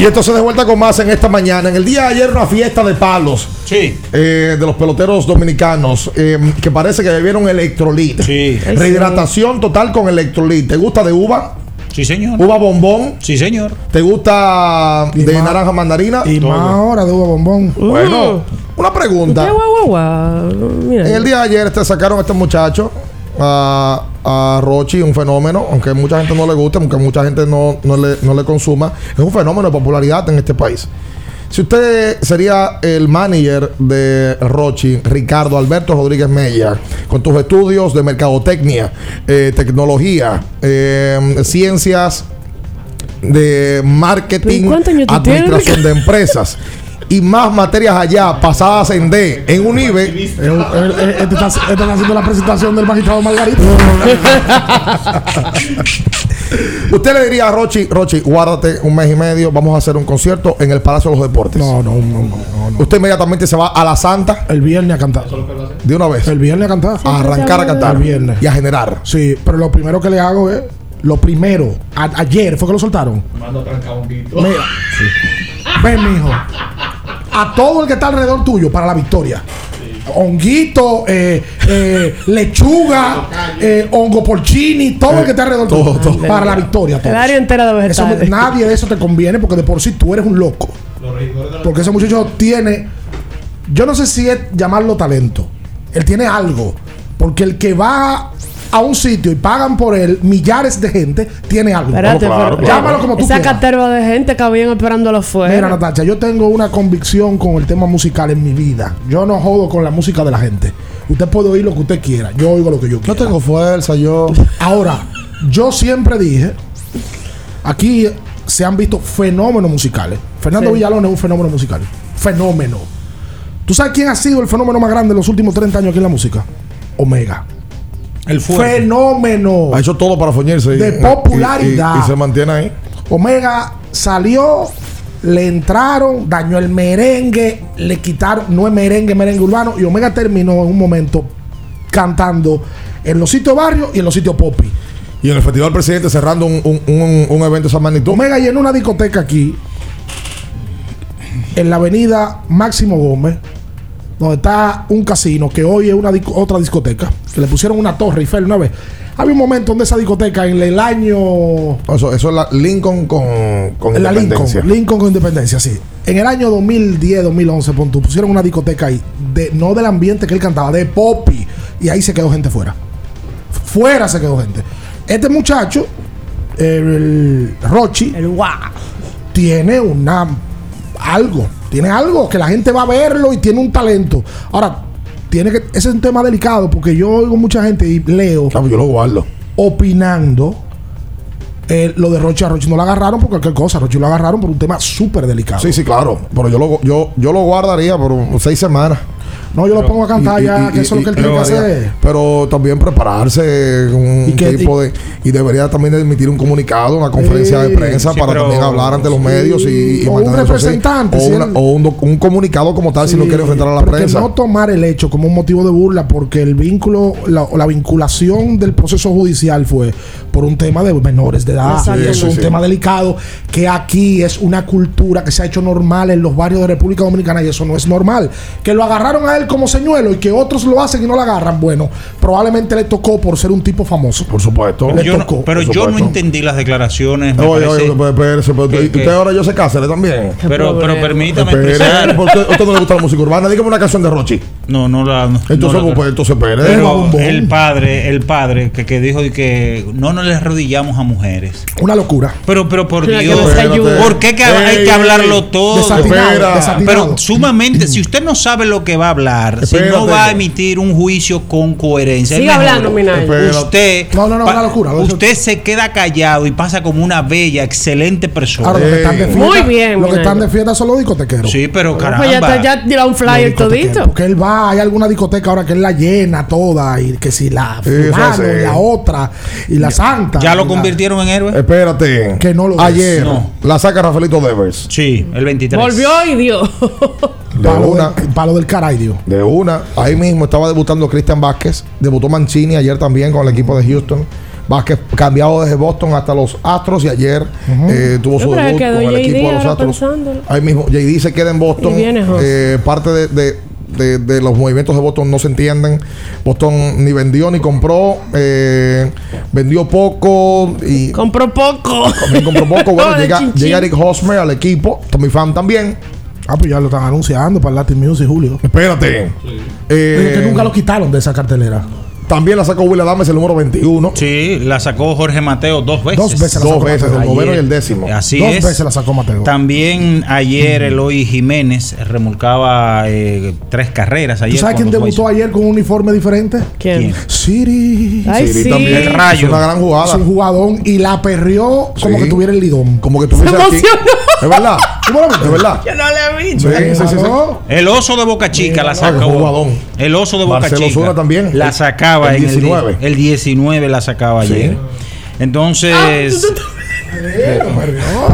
Y esto se de vuelta con más en esta mañana. En el día de ayer una fiesta de palos. Sí. de los peloteros dominicanos. eh, que parece que bebieron electrolit. Sí. Rehidratación total con electrolit. ¿Te gusta de uva? Sí, señor. ¿Uva bombón? Sí, señor. ¿Te gusta de más- naranja mandarina? Y más ahora de uva bombón. Bueno, una pregunta. Qué guau, guau, guau. Mira. En el día de ayer te sacaron a este muchacho, a, a Rochi, un fenómeno, aunque mucha gente no le guste, aunque mucha gente no, no le, no le consuma, es un fenómeno de popularidad en este país. Si usted sería el manager de Rochi, Ricardo Alberto Rodríguez Mella, con tus estudios de mercadotecnia, eh, tecnología, eh, ciencias de marketing, ¿Cuántos años tú tienes, administración de empresas y más materias allá pasadas en D, en Unive, Este está, este está haciendo la presentación del magistrado Margarito. Usted le diría a Rochi, Rochi, guárdate un mes y medio, vamos a hacer un concierto en el Palacio de los Deportes. No, no, no, no. Usted inmediatamente se va a la Santa El viernes a cantar. de una vez. El viernes a cantar. A arrancar a cantar. El viernes. Y a generar. Sí, pero lo primero que le hago es. Lo primero. a- ayer fue que lo soltaron. Mira. Ven, mijo. A todo el que está alrededor tuyo para la victoria. Honguito, eh, eh, lechuga, eh, hongo porcini, todo el que está alrededor tuyo. Para la victoria. El área entera de Eso nadie de eso te conviene porque de por sí tú eres un loco. Porque ese muchacho tiene. Yo no sé si es llamarlo talento. Él tiene algo. Porque el que va a un sitio y pagan por él millares de gente, tiene algo. Espérate, pero- Llámalo como tú Esa caterva de gente que habían esperándolo afuera. Mira, Natacha, yo tengo una convicción con el tema musical en mi vida. Yo no jodo con la música de la gente. Usted puede oír lo que usted quiera. Yo oigo lo que yo quiera. No tengo fuerza, yo. Ahora, yo siempre dije, aquí se han visto fenómenos musicales. Fernando Sí. Villalón es un fenómeno musical. Fenómeno. ¿Tú sabes quién ha sido el fenómeno más grande en los últimos 30 años aquí en la música? Omega. El fuerte. fenómeno Ha hecho todo para foñirse. y- de y- popularidad. Y, y se mantiene ahí. Omega salió, le entraron, dañó el merengue, le quitaron, no es merengue, merengue urbano, y Omega terminó en un momento cantando en los sitios barrios y en los sitios popi. Y en el Festival Presidente cerrando un, un, un- un evento de esa magnitud. Omega llenó una discoteca aquí, en la avenida Máximo Gómez, donde está un casino que hoy es una disco- otra discoteca, que le pusieron una torre Eiffel una vez. Había un momento donde esa discoteca en el año Eso, eso es la Lincoln con, con En la Lincoln, independencia. Lincoln con independencia, sí. En el año 2010, 2011, pon tú, pusieron una discoteca ahí, de, no del ambiente que él cantaba, de popi. Y ahí se quedó gente fuera. Fuera se quedó gente. Este muchacho, el Rochi, El wow. tiene una algo, tiene algo que la gente va a verlo y tiene un talento. Ahora, tiene que ese es un tema delicado porque yo oigo mucha gente y leo yo lo guardo. opinando eh, lo de Rochi a Rochi no lo agarraron por cualquier cosa, Rochi lo agarraron por un tema súper delicado. Sí, sí, claro. Pero yo lo, yo, yo lo guardaría por seis semanas. No, yo lo pongo a cantar Y- ya, y- que eso es lo que él tiene que pero- hacer. Pero también prepararse con un Y tipo de. Y debería también emitir un comunicado, una conferencia de prensa sí, para pero- también hablar ante los medios y, y o un así. representante, O, una- un, comunicado como tal si no quiere enfrentar a la pero prensa. no tomar el hecho como un motivo de burla porque el vínculo, la, o la vinculación del proceso judicial fue por un tema de menores de edad. Sí, es un sí. tema delicado que aquí es una cultura que se ha hecho normal en los barrios de República Dominicana y eso no es normal. Que lo agarraron a él como señuelo y que otros lo hacen y no lo agarran. Bueno, probablemente le tocó por ser un tipo famoso. Por supuesto. Le Yo no- tocó, pero yo no entendí las declaraciones. me Oye, parece- oye, pero espérese, pero que- usted que- ahora yo sé Cáceres también. pero, pero permítame expresar. ¿por qué a usted no le gusta la música urbana? Dígame una canción de Rochi. No, no la. no Entonces, la- pues, entonces, espere. Pero el padre, el padre que, que dijo que no nos le arrodillamos a mujeres. Una locura. Pero, pero por Dios. ¿por qué que hay Ey, que hablarlo ey, todo? Desatinado, Espera. desatinado. Pero sumamente, si usted no sabe lo que va a hablar, si no va a emitir un juicio con coherencia, Siga hablando. Usted, No, no, no, pa- una locura. usted se queda callado y pasa como una bella, excelente persona. Ahora, los que están de fiesta, Muy bien, los que están de fiesta son los discotequeros. sí, pero Pues caramba. ya, está, ya tira un flyer todito. Porque él va, hay alguna discoteca ahora que él la llena toda y que si la fulano y la otra y la santa. ¿Ya lo convirtieron en héroe? Espérate. Que no lo. Ayer No. la saca Rafaelito Devers. Sí, el 23. Volvió y dio. De Palo, una. del, palo del caray, Dios. De una. Ahí mismo estaba debutando Cristian Vázquez. Debutó Mancini ayer también con el equipo de Houston. Vázquez cambiado desde Boston hasta los Astros y ayer eh, tuvo su debut con el JD equipo de los Astros. pensándolo. Ahí mismo, JD se queda en Boston. Y viene Jos. Eh, parte de, de- de- de los movimientos de Boston no se entienden. Boston ni vendió ni compró. eh, vendió poco y Compró poco. también compró poco. Bueno, llega, llega Eric Hosmer al equipo. Tommy Pham también. Ah, pues ya lo están anunciando para el Latin Music, Julio. Espérate. Pero Eh, que nunca lo quitaron de esa cartelera. También la sacó Will Adams, el número 21. Sí, la sacó Jorge Mateo dos veces. Dos veces la Dos sacó veces, Mateo. el noveno y el décimo. Así Dos es. veces la sacó Mateo. También ayer Eloy Jiménez remolcaba eh, tres carreras. ¿Tú Ayer sabes con quién debutó Boys. ayer con un uniforme diferente? ¿Quién? ¿Quién? Siri. Ay, Siri sí. también. El rayo. Es una gran Es jugada. un jugadón y la perrió como Sí. que tuviera el lidón. Como que tuviese aquí. Es verdad. ¿Cómo lo viste? Es verdad. Yo no le he visto. Sí, sí, sí, sí. Claro. El oso de Boca Chica la Ah, sacó. El oso de Boca Marcelo Chica. Zuna también. La sacaba el en 19. el, di- el 19 la sacaba Sí. ayer. Entonces, Eh,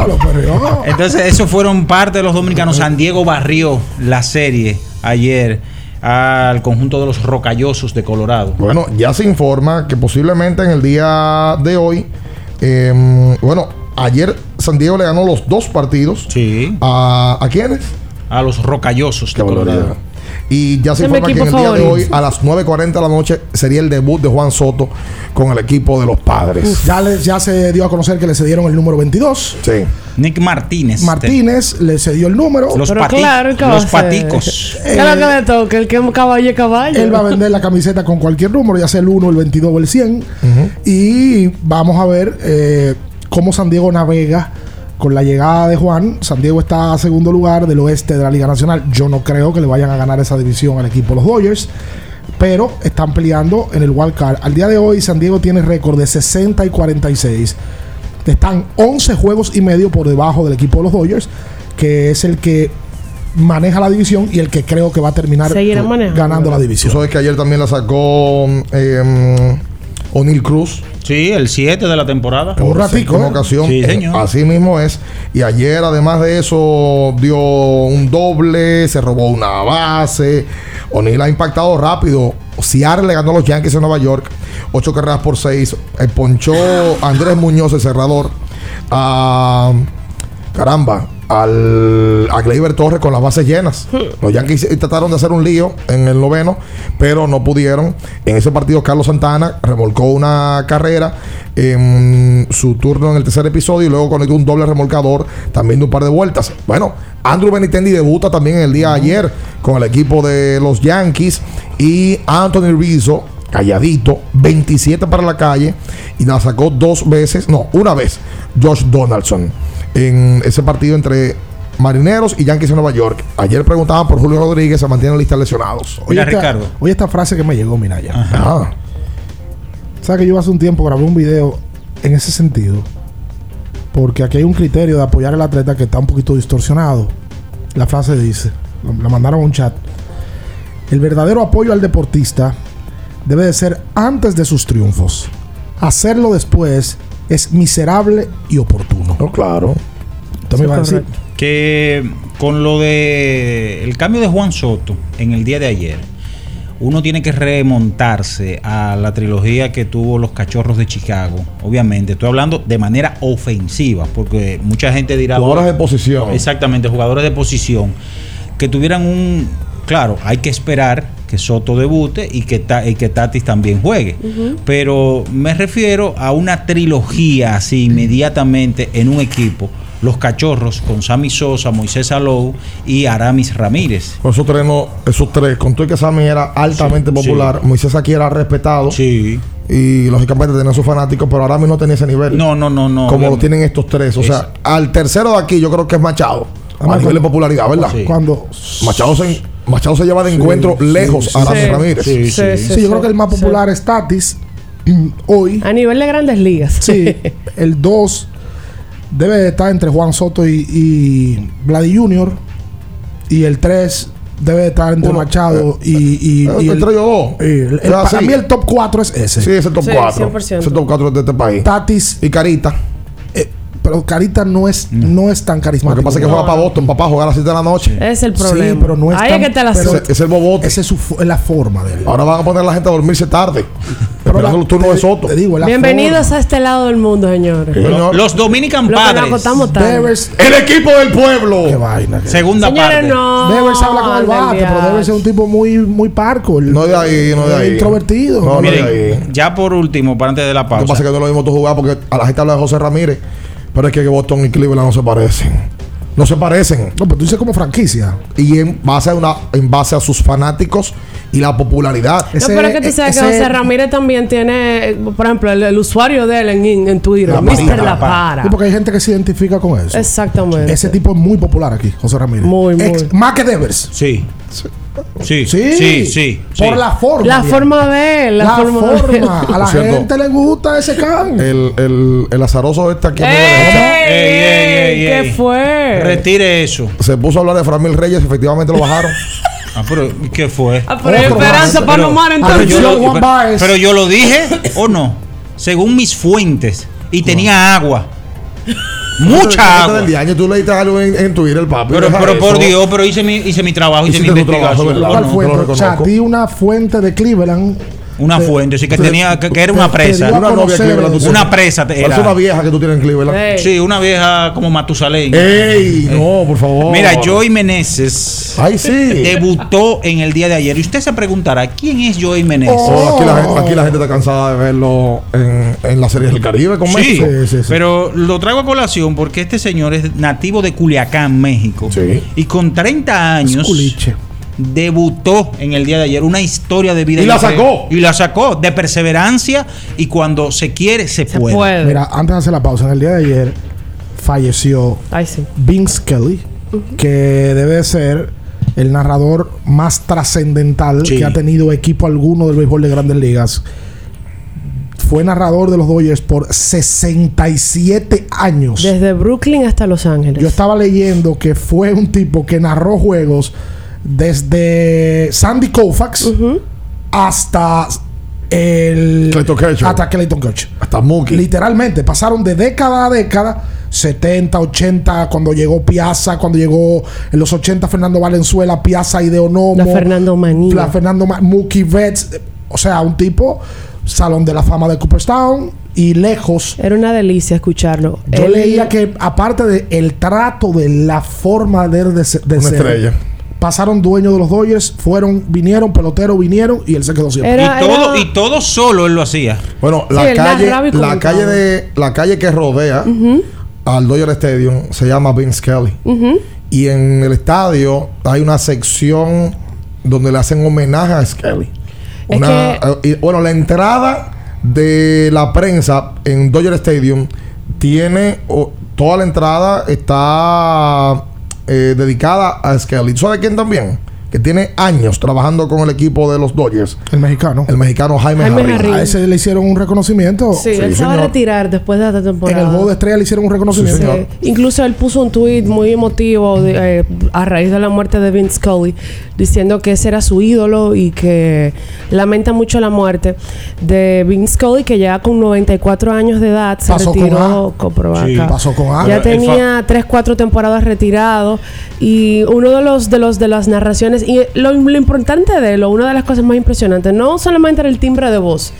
lo perrió. entonces esos fueron parte de los dominicanos. San Diego barrió la serie ayer al conjunto de los rocallosos de Colorado. Bueno, ya se informa que posiblemente en el día de hoy, eh, bueno, ayer San Diego le ganó los dos partidos. Sí. ¿A, ¿a quiénes? A los rocallosos de. Colorado. Y ya se informa que en el día de hoy, a las 9.40 de la noche, sería el debut de Juan Soto con el equipo de los padres. Ya, le- ya se dio a conocer que le cedieron el número 22. Sí. Nick Martínez. Martínez le cedió el número. Los, Pero pati- claro, ¿qué va a los paticos. ¿Qué es lo que le toca? El que es caballo caballo. Él va a vender la camiseta con cualquier número, ya sea el 1, el 22 o el 100. Y vamos a ver eh, cómo San Diego navega con la llegada de Juan. San Diego está a segundo lugar del oeste de la Liga Nacional. Yo no creo que le vayan a ganar esa división al equipo de los Dodgers. Pero están peleando en el wild card. Al día de hoy, San Diego tiene récord de 60 y 46. Están 11 juegos y medio por debajo del equipo de los Dodgers, que es el que maneja la división y el que creo que va a terminar ganando la Tú división. sabes que ayer también la sacó eh, O'Neill Cruz. Sí, el 7 de la temporada. Por séptima ocasión. Sí, Eh, señor. Así mismo es. Y ayer, además de eso, dio un doble, se robó una base. O'Neill ha impactado rápido. Seattle le ganó a los Yankees en Nueva York. Ocho carreras por seis. Eh, ponchó Andrés Muñoz, el cerrador. A, caramba. Al, a Gleyber Torres con las bases llenas. Los Yankees trataron de hacer un lío en el noveno, pero no pudieron. En ese partido, Carlos Santana remolcó una carrera en su turno en el tercer episodio y luego conectó un doble remolcador también de un par de vueltas. Bueno, Andrew Benitendi debuta también el día de ayer con el equipo de los Yankees y Anthony Rizzo calladito, 27 para la calle y la sacó dos veces, no, una vez, Josh Donaldson en ese partido entre Marineros y Yankees en Nueva York. Ayer preguntaban por Julio Rodríguez, se mantiene en lista de lesionados. Oye, esta, oye esta frase que me llegó, mira ya. Ah. ¿Sabes que yo hace un tiempo grabé un video en ese sentido? Porque aquí hay un criterio de apoyar al atleta que está un poquito distorsionado. La frase dice, la mandaron a un chat. El verdadero apoyo al deportista debe de ser antes de sus triunfos. Hacerlo después es miserable y oportuno. No, claro. Me va a decir. Que con lo de el cambio de Juan Soto en el día de ayer, uno tiene que remontarse a la trilogía que tuvo los cachorros de Chicago. Obviamente, estoy hablando de manera ofensiva, porque mucha gente dirá. Jugadores de posición. Exactamente, jugadores de posición. Que tuvieran un. Claro, hay que esperar que Soto debute y que, Ta- y que Tatis también juegue. Pero me refiero a una trilogía así inmediatamente en un equipo. Los cachorros con Sammy Sosa, Moisés Alou y Aramis Ramírez. Con esos tres, no- esos tres, con todo que Sammy era altamente Sí, popular, Moisés aquí era respetado. Sí. Y lógicamente tenía sus fanáticos, pero ahora mismo no tenía ese nivel. No, no, no, no. Como lo tienen estos tres. O Es- sea, al tercero de aquí yo creo que es Machado. A nivel de popularidad, ¿verdad? Sí. Cuando Machado se, Machado se lleva de Sí, encuentro sí, lejos sí, a Aramis sí. Ramírez. Sí, sí, yo creo que el más popular es Tatis. mm, Hoy. A nivel de grandes ligas. Sí. el 2 debe de estar entre Juan Soto y, y Vladi Jr. Y el 3 debe de estar entre Machado y, y, eh, y el- entre ellos dos. y el- el- Ah, para sí. mí el top 4 es ese. Sí, es el top Sí, 4. 100%. Es el top 4 de este país. Tatis. Y Carita. Pero Carita no es, no es tan Lo carismático. que pasa es que juega para Boston, papá, juega a las 7 de la noche. Es el problema. Sí, pero no es Ahí tan- es que está la pero-. Es el bobote. Esa es, su, es la forma de él. Ahora van a poner a la gente a dormirse tarde. Pero la- los turnos de Soto. Te digo, es la Bienvenidos a este lado del mundo, señores. Señor. Los Dominican Lo que nos Padres. Devers, El equipo del pueblo. qué vaina. Segunda Señores, parte. no. Devers habla con el bate, pero debe ser un tipo muy, muy parco. el- No de ahí, no de ahí. Introvertido. No, no de Miren, ahí. ya por último, para antes de la Lo que pasa pausa. es que no lo mismo tú jugar porque a la gente habla de José Ramírez. Pero es que Boston y Cleveland no se parecen. No se parecen. No, pero tú dices como franquicia. Y en base a, una, en base a sus fanáticos y la popularidad. No, Ese- pero es que tú sabes que José Ramírez también tiene, por ejemplo, el, el usuario de él en, en Twitter, La Mr. Para. La Para. Sí, porque hay gente que se identifica con eso. Exactamente. Ese tipo es muy popular aquí, José Ramírez. Muy, muy. Ex- más que Devers. Sí. Sí, Sí. sí, sí. Por sí. la forma. La bien. forma de él, la, La forma, forma. de él. A la cierto, gente le gusta ese can. El, el, el azaroso este aquí ¡Ey! derecha, Ey, ey, ey, ¿Qué fue? Retire eso. se puso a hablar de Framil Reyes, efectivamente lo bajaron. Ah, pero ¿qué fue? Ah, pero Otro esperanza más. para Pero- no mar pero, entonces. yo lo, pero- Baez. pero yo lo dije o no. Según mis fuentes. Y tenía agua. Mucha agua. del año tú leíste algo en, en Twitter, el papi. Pero, pero por. Dios, pero hice mi, hice mi trabajo, hice mi trabajo, investigación. ¿verdad? ¿o ¿Cuál no? Fuente? lo O sea, ti una fuente de Cleveland. Una te- fuente, sí que te- tenía que, que era una presa. Una novia Cleveland, tú. Una presa era. una vieja que tú tienes en Cleveland. Ey. Sí, una vieja como Matusalén. ¡Ey! No, por favor. Mira, Joey Meneses Ay, sí. debutó en el día de ayer. Y usted se preguntará, ¿quién es Joey Meneses? Oh, aquí, la, gente- aquí la gente está cansada de verlo en, en la serie del Caribe con Sí, México. Sí, sí, sí. pero lo traigo a colación porque este señor es nativo de Culiacán, México. Sí. Y con 30 años Culiche. Debutó en el día de ayer una historia de vida. Y la sacó. Y la sacó de perseverancia y cuando se quiere, se, Se puede. puede. Mira, antes de hacer la pausa, en el día de ayer falleció Ay, sí. Vince Kelly, que debe de ser el narrador más trascendental Sí. que ha tenido equipo alguno del béisbol de grandes ligas. Fue narrador de los Dodgers por 67 años. Desde Brooklyn hasta Los Ángeles. Yo estaba leyendo que fue un tipo que narró juegos desde Sandy Koufax hasta el, Clayton Kershaw. hasta Clayton Kershaw. Hasta Mookie. Literalmente, pasaron de década a década, 70, 80, cuando llegó Piazza, cuando llegó en los 80 Fernando Valenzuela, Piazza y Deonomo. La Fernando Manía. La Fernando Ma- Mookie Betts. O sea, un tipo, salón de la fama de Cooperstown y lejos. Era una delicia escucharlo. Yo Él- leía que aparte de el trato de la forma de, él de, de Una ser, estrella. Pasaron dueños de los Dodgers, fueron, vinieron, peloteros vinieron y él se quedó siempre. y, todo, y todo solo él lo hacía. Bueno, Sí, la calle, la calle de la calle que rodea al Dodger Stadium se llama Vince Kelly. Y en el estadio hay una sección donde le hacen homenaje a Skelly. Una- eh, bueno, la entrada de la prensa en Dodger Stadium tiene o- toda la entrada está eh, dedicada a Skelly. ¿Tú ¿Sabes quién también? Que tiene años trabajando con el equipo de los Dodgers. El mexicano. El mexicano Jaime, Jaime Jarrín. Jarrín. A ese le hicieron un reconocimiento. Sí, él se va a retirar después de esta temporada. En el juego de estrella le hicieron un reconocimiento. Sí. Incluso él puso un tweet muy emotivo de- eh, a raíz de la muerte de Vince Scully, diciendo que ese era su ídolo y que lamenta mucho la muerte de Vince Scully, que ya con 94 años de edad se Pasó retiró A. con Provaca. Sí, pasó con A. Ya tenía 3, 4 temporadas retirado y uno de los de los de las narraciones y lo, importante de él, una de las cosas más impresionantes, no solamente era el timbre de voz,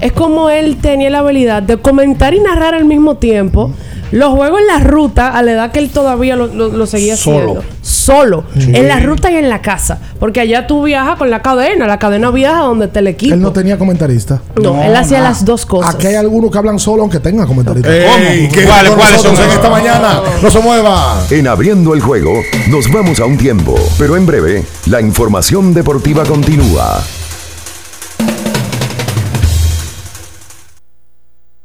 es como él tenía la habilidad de comentar y narrar al mismo tiempo los juegos en la ruta a la edad que él todavía lo, lo- lo seguía Solo. haciendo. Solo. Sí. En la ruta y en la casa. Porque allá tú viajas con la cadena. La cadena viaja donde está el equipo. Él no tenía comentarista. No, él hacía las dos cosas. Aquí hay algunos que hablan solo aunque tengan comentarista. Ey, ¿qué ¿Cuáles- con cuáles nosotros son? en esta mañana? No se mueva. En Abriendo el Juego nos vamos a un tiempo, pero en breve la información deportiva continúa.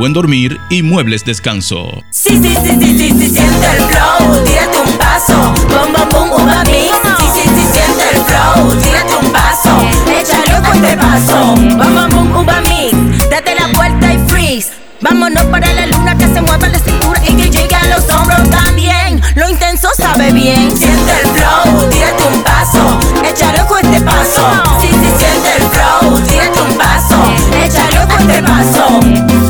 buen dormir y muebles descanso. Sí, sí, sí, sí, sí, sí, siente el flow, tírate un paso, bum, bum, bum, uva mix. Sí, sí, sí, siente el flow, tírate un paso, échale un fuerte paso, bum, uva mix. Date la vuelta y freeze. Vámonos para la luna que se mueva la cintura y que llegue a los hombros también. Lo intenso sabe bien. Siente el flow, tírate un paso, échale un fuerte paso. Sí, sí, siente el flow, tírate un paso, échale un fuerte paso.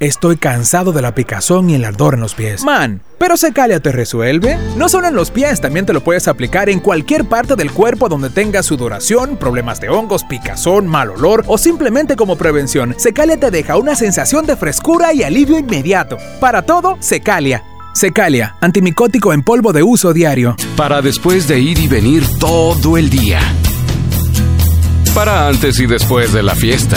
estoy cansado de la picazón y el ardor en los pies. Man, pero Secalia te resuelve. No solo en los pies, también te lo puedes aplicar en cualquier parte del cuerpo donde tengas sudoración, problemas de hongos, picazón, mal olor o simplemente como prevención. Secalia te deja una sensación de frescura y alivio inmediato. Para todo, Secalia. Secalia, antimicótico en polvo de uso diario. Para después de ir y venir todo el día. Para antes y después de la fiesta.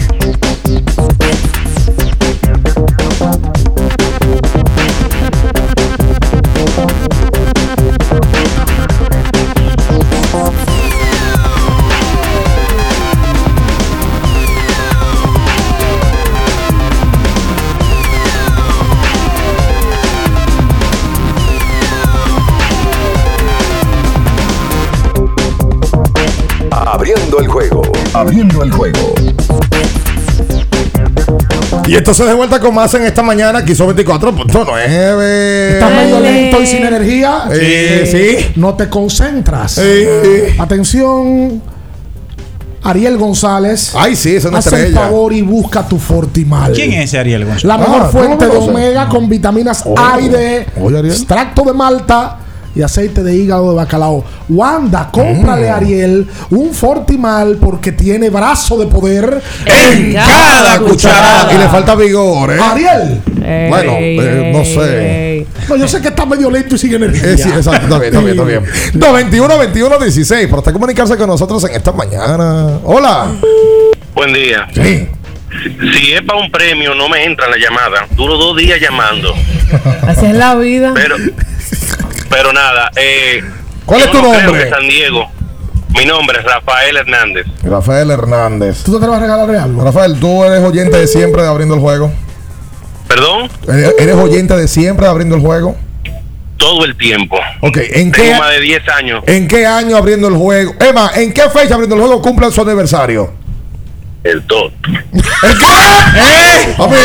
Abriendo el juego. Y esto se de vuelta con más en esta mañana, quiso 24.9. Estás medio lento y sin energía. Eh, sí. No te concentras. Eh, Atención. Ariel González. Ay, sí, esa es una Haz el favor y busca tu Fortimal. ¿Quién es ese Ariel González? La mejor Ah, fuente ¿cómo de omega con vitaminas Oh. A y D, Oye, Ariel. extracto de malta y aceite de hígado de bacalao. Wanda, cómprale Mm. a Ariel un Fortimal porque tiene brazo de poder En cada cucharada. Y le falta vigor, ¿eh? Ariel. Bueno, eh, no sé. No, yo sé que está medio lento y sin energía. Eh, sí, exacto, está bien, está bien, está bien. 221 21 16 para usted comunicarse con nosotros en esta mañana. Hola. Buen día. Sí. Si, si es para un premio, no me entra la llamada. Duro dos días llamando. Así es la vida. Pero, pero nada. Eh, ¿Cuál es tu no nombre? San Diego. Mi nombre es Rafael Hernández. Rafael Hernández. ¿Tú te vas a regalarle algo? Rafael, tú eres oyente de siempre de abriendo el juego. ¿Perdón? ¿Eres eres oyente de siempre de abriendo el juego? Todo el tiempo. Ok, ¿en qué, Tengo más de 10 años. ¿en qué año abriendo el juego? Emma, ¿en qué fecha abriendo el juego cumple su aniversario? El dos. ¿El qué? Papi,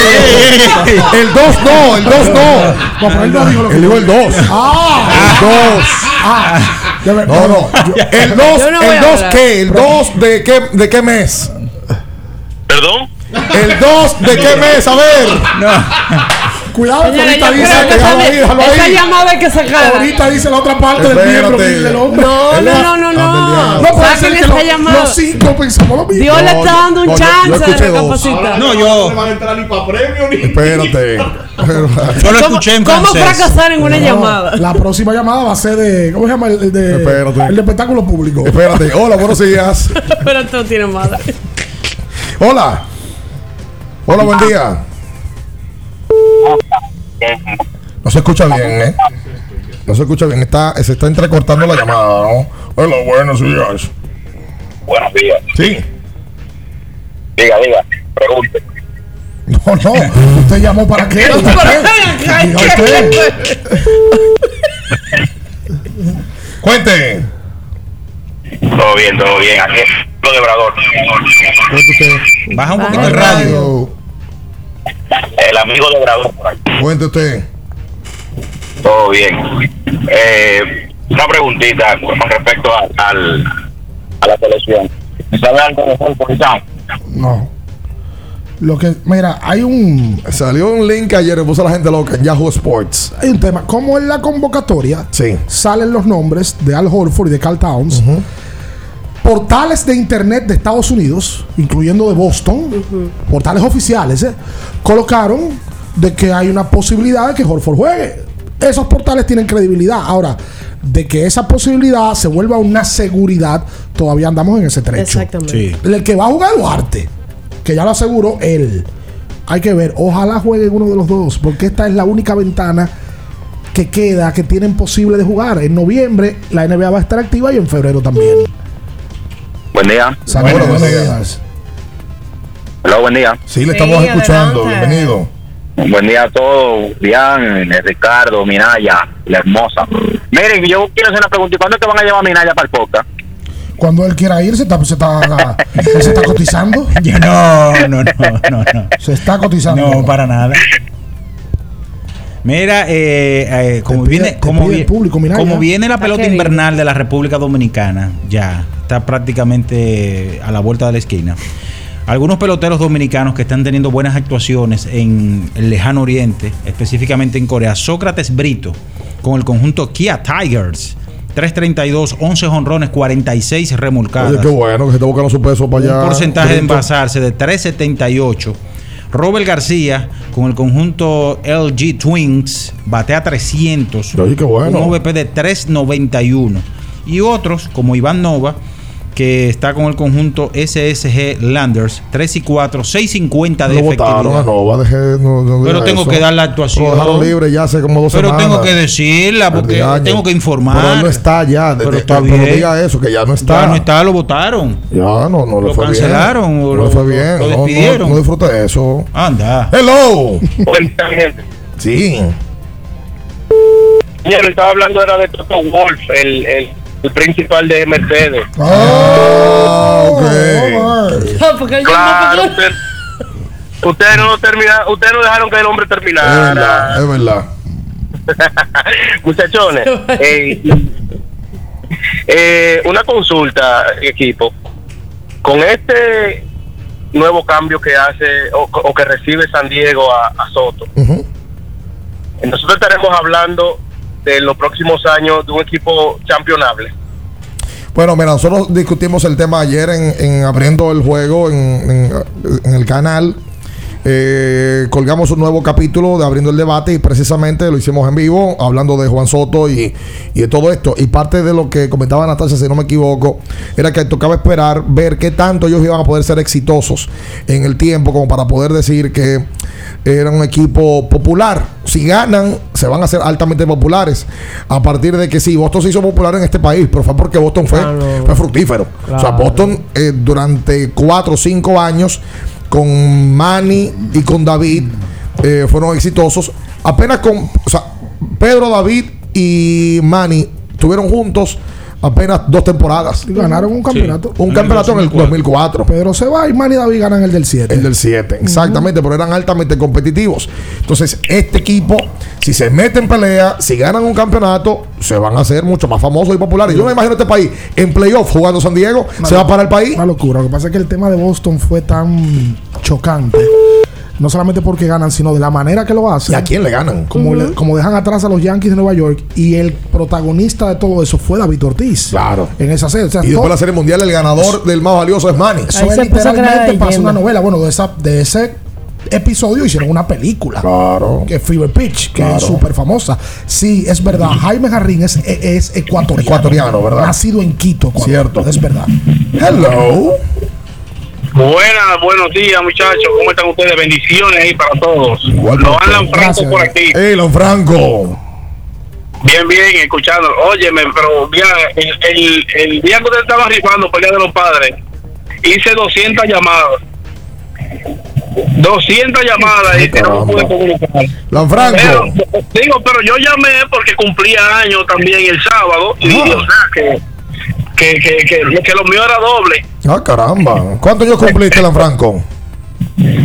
el 2 no, el 2 no. No, él no dijo Él el 2. Ah, El 2. ah. No, no. El 2, Yo no ¿el a 2 hablar. qué? ¿El 2 de qué, de qué mes? ¿Perdón? ¿El 2 de qué mes? A ver. Cuidado, que Señores, ahorita dice que déjalo esa, ahí, esa llamada hay que sacarla. Ahorita dice la otra parte del Espérate. miembro del del hombre. No, no, no, no, no. No puede ser que esa los, llamada. los cinco pensamos lo mismo. Dios le No, está dando un no, yo- yo chance de escuché dos. recapacitar. No, yo, Espérate. Yo lo ¿Cómo, escuché en cómo francés. fracasar en una No, llamada? La próxima llamada va a ser de. ¿Cómo se llama? El, de, Espérate. el de espectáculo público. Espérate. Hola, buenos días. Pero esto no tiene madre. Hola. Hola, buen día. No se escucha bien, ¿eh? No se escucha bien. Está, se está entrecortando la llamada, ¿no? Hola, buenos días. Buenos días. Sí. Diga, diga. Pregunte. No, no. ¿Usted llamó para qué? Cuente. Todo bien, todo bien. Aquí lo de. Baja un poquito el radio. El amigo de Obrador por ahí. Cuente usted. Todo bien. Eh, una preguntita con respecto a, al, a la selección. ¿Sabe algo de Jorge? No. Lo que, mira, hay un, Salió un link ayer puso a la gente loca en Yahoo Sports. hay un tema. Como en la convocatoria Sí. salen los nombres de Al Horford y de Carl Towns, portales de internet de Estados Unidos, incluyendo de Boston, portales oficiales, ¿eh? colocaron de que hay una posibilidad de que Horford juegue. Esos portales tienen credibilidad. Ahora, de que esa posibilidad se vuelva una seguridad, todavía andamos en ese trecho. Exactamente. Sí. El que va a jugar Duarte, que ya lo aseguró él. Hay que ver, ojalá juegue uno de los dos, porque esta es la única ventana que queda, que tienen posible de jugar. En noviembre la NBA va a estar activa y en febrero también. Buen día. Saludos, Bueno, buenos días. Hola, buen día. Sí, le estamos Sí, escuchando. adelante. Bienvenido. Buen día a todos. Dian, Ricardo, Minaya, la hermosa. Miren, yo quiero hacer una pregunta. ¿Y cuándo es que van a llevar a Minaya para el podcast? Cuando él quiera ir, se está, se está, se está cotizando. No, no, no, no, no. Se está cotizando. No, para nada. Mira, eh, eh, como pide- viene, te como, pide vi- el público, mira como viene la pelota invernal de la República Dominicana, ya está prácticamente a la vuelta de la esquina. Algunos peloteros dominicanos que están teniendo buenas actuaciones en el lejano oriente, específicamente en Corea. Sócrates Brito, con el conjunto Kia Tigers. 332, 11 honrones, 46 remolcadas. Oye, qué bueno que se está buscando su peso para allá. Un porcentaje de envasarse de 378. Robert García con el conjunto LG Twins batea 300. Oye, qué bueno. Un OVP de 391. Y otros como Iván Nova que está con el conjunto SSG Landers 3 y 4, 650 de Lo efectividad. votaron dejé, no, no Pero tengo eso. que dar la actuación. Lo dejaron libre ya hace como dos Pero semanas. tengo que decirla porque tengo que informar. Pero él no está ya. de- Pero de- está pero no diga eso, que ya no está. Ya no está, lo votaron. Ya, no, no le Lo fue cancelaron bien. o No lo- le fue lo- bien. lo No, no, despidieron. No, disfruté eso. Anda. Hello. Sí. Señor, estaba hablando era de Toto Wolf, el, el, el principal de Mercedes. Ah, Claro, usted- ustedes no termina, ustedes no dejaron que el hombre Es terminara. verdad, es verdad. Muchachones, eh, eh, una consulta, equipo. Con este nuevo cambio que hace o, o que recibe San Diego a, a Soto, nosotros estaremos hablando de los próximos años de un equipo championable. Bueno, mira, nosotros discutimos el tema ayer en, en abriendo el juego en el canal. Eh, colgamos un nuevo capítulo de abriendo el debate y precisamente lo hicimos en vivo, hablando de Juan Soto y, y de todo esto. Y parte de lo que comentaba Natalia, si no me equivoco, era que tocaba esperar ver qué tanto ellos iban a poder ser exitosos en el tiempo, como para poder decir que era un equipo popular. Si ganan, se van a ser altamente populares. A partir de que sí, Boston se hizo popular en este país, pero fue porque Boston fue, fue fructífero. O sea. Boston eh, durante cuatro o cinco años con Manny y con David eh, fueron exitosos. Apenas con, o sea, Pedro, David y Manny estuvieron juntos apenas dos temporadas. Y ganaron un campeonato. Un campeonato en el 2004. Pedro se va y Manny y David ganan el del 7. El del 7, exactamente, pero eran altamente competitivos. Entonces, este equipo, si se mete en pelea, si ganan un campeonato, se van a hacer mucho más famosos y populares. Yo me imagino este país en playoff jugando San Diego, se va para el país. Una locura. Lo que pasa es que el tema de Boston fue tan chocante. No solamente porque ganan, sino de la manera que lo hacen. ¿Y a quién le ganan? Como, le- como dejan atrás a los Yankees de Nueva York. Y el protagonista de todo eso fue David Ortiz. Claro. En esa serie. O sea, Y después de la Serie Mundial, el ganador del más valioso es Manny. Eso es literalmente pasó una novela. Bueno, de, esa, de ese episodio hicieron una película. Claro. Que es Fever Pitch, que Claro. es súper famosa. Sí, es verdad. Jaime Jarrín es, es ecuatoriano. Ecuatoriano, ¿verdad? Nacido en Quito, Ecuador. Cierto. Es verdad. Hello. Buenas, buenos días muchachos, ¿cómo están ustedes? Bendiciones ahí para todos. Lo Alan Franco por aquí. Hey, Lon Franco. Bien, bien, escuchando. Óyeme, pero ya, el, el, el día que ustedes estaban rifando por el Día de los Padres, hice 200 llamadas. 200 llamadas y que no me pude comunicar. Lon Franco. Pero, digo, pero yo llamé porque cumplía años también el sábado. Y, o sea, que, que, que, que, que lo mío era doble. Ah, caramba. ¿Cuántos años cumpliste, Lon Franco?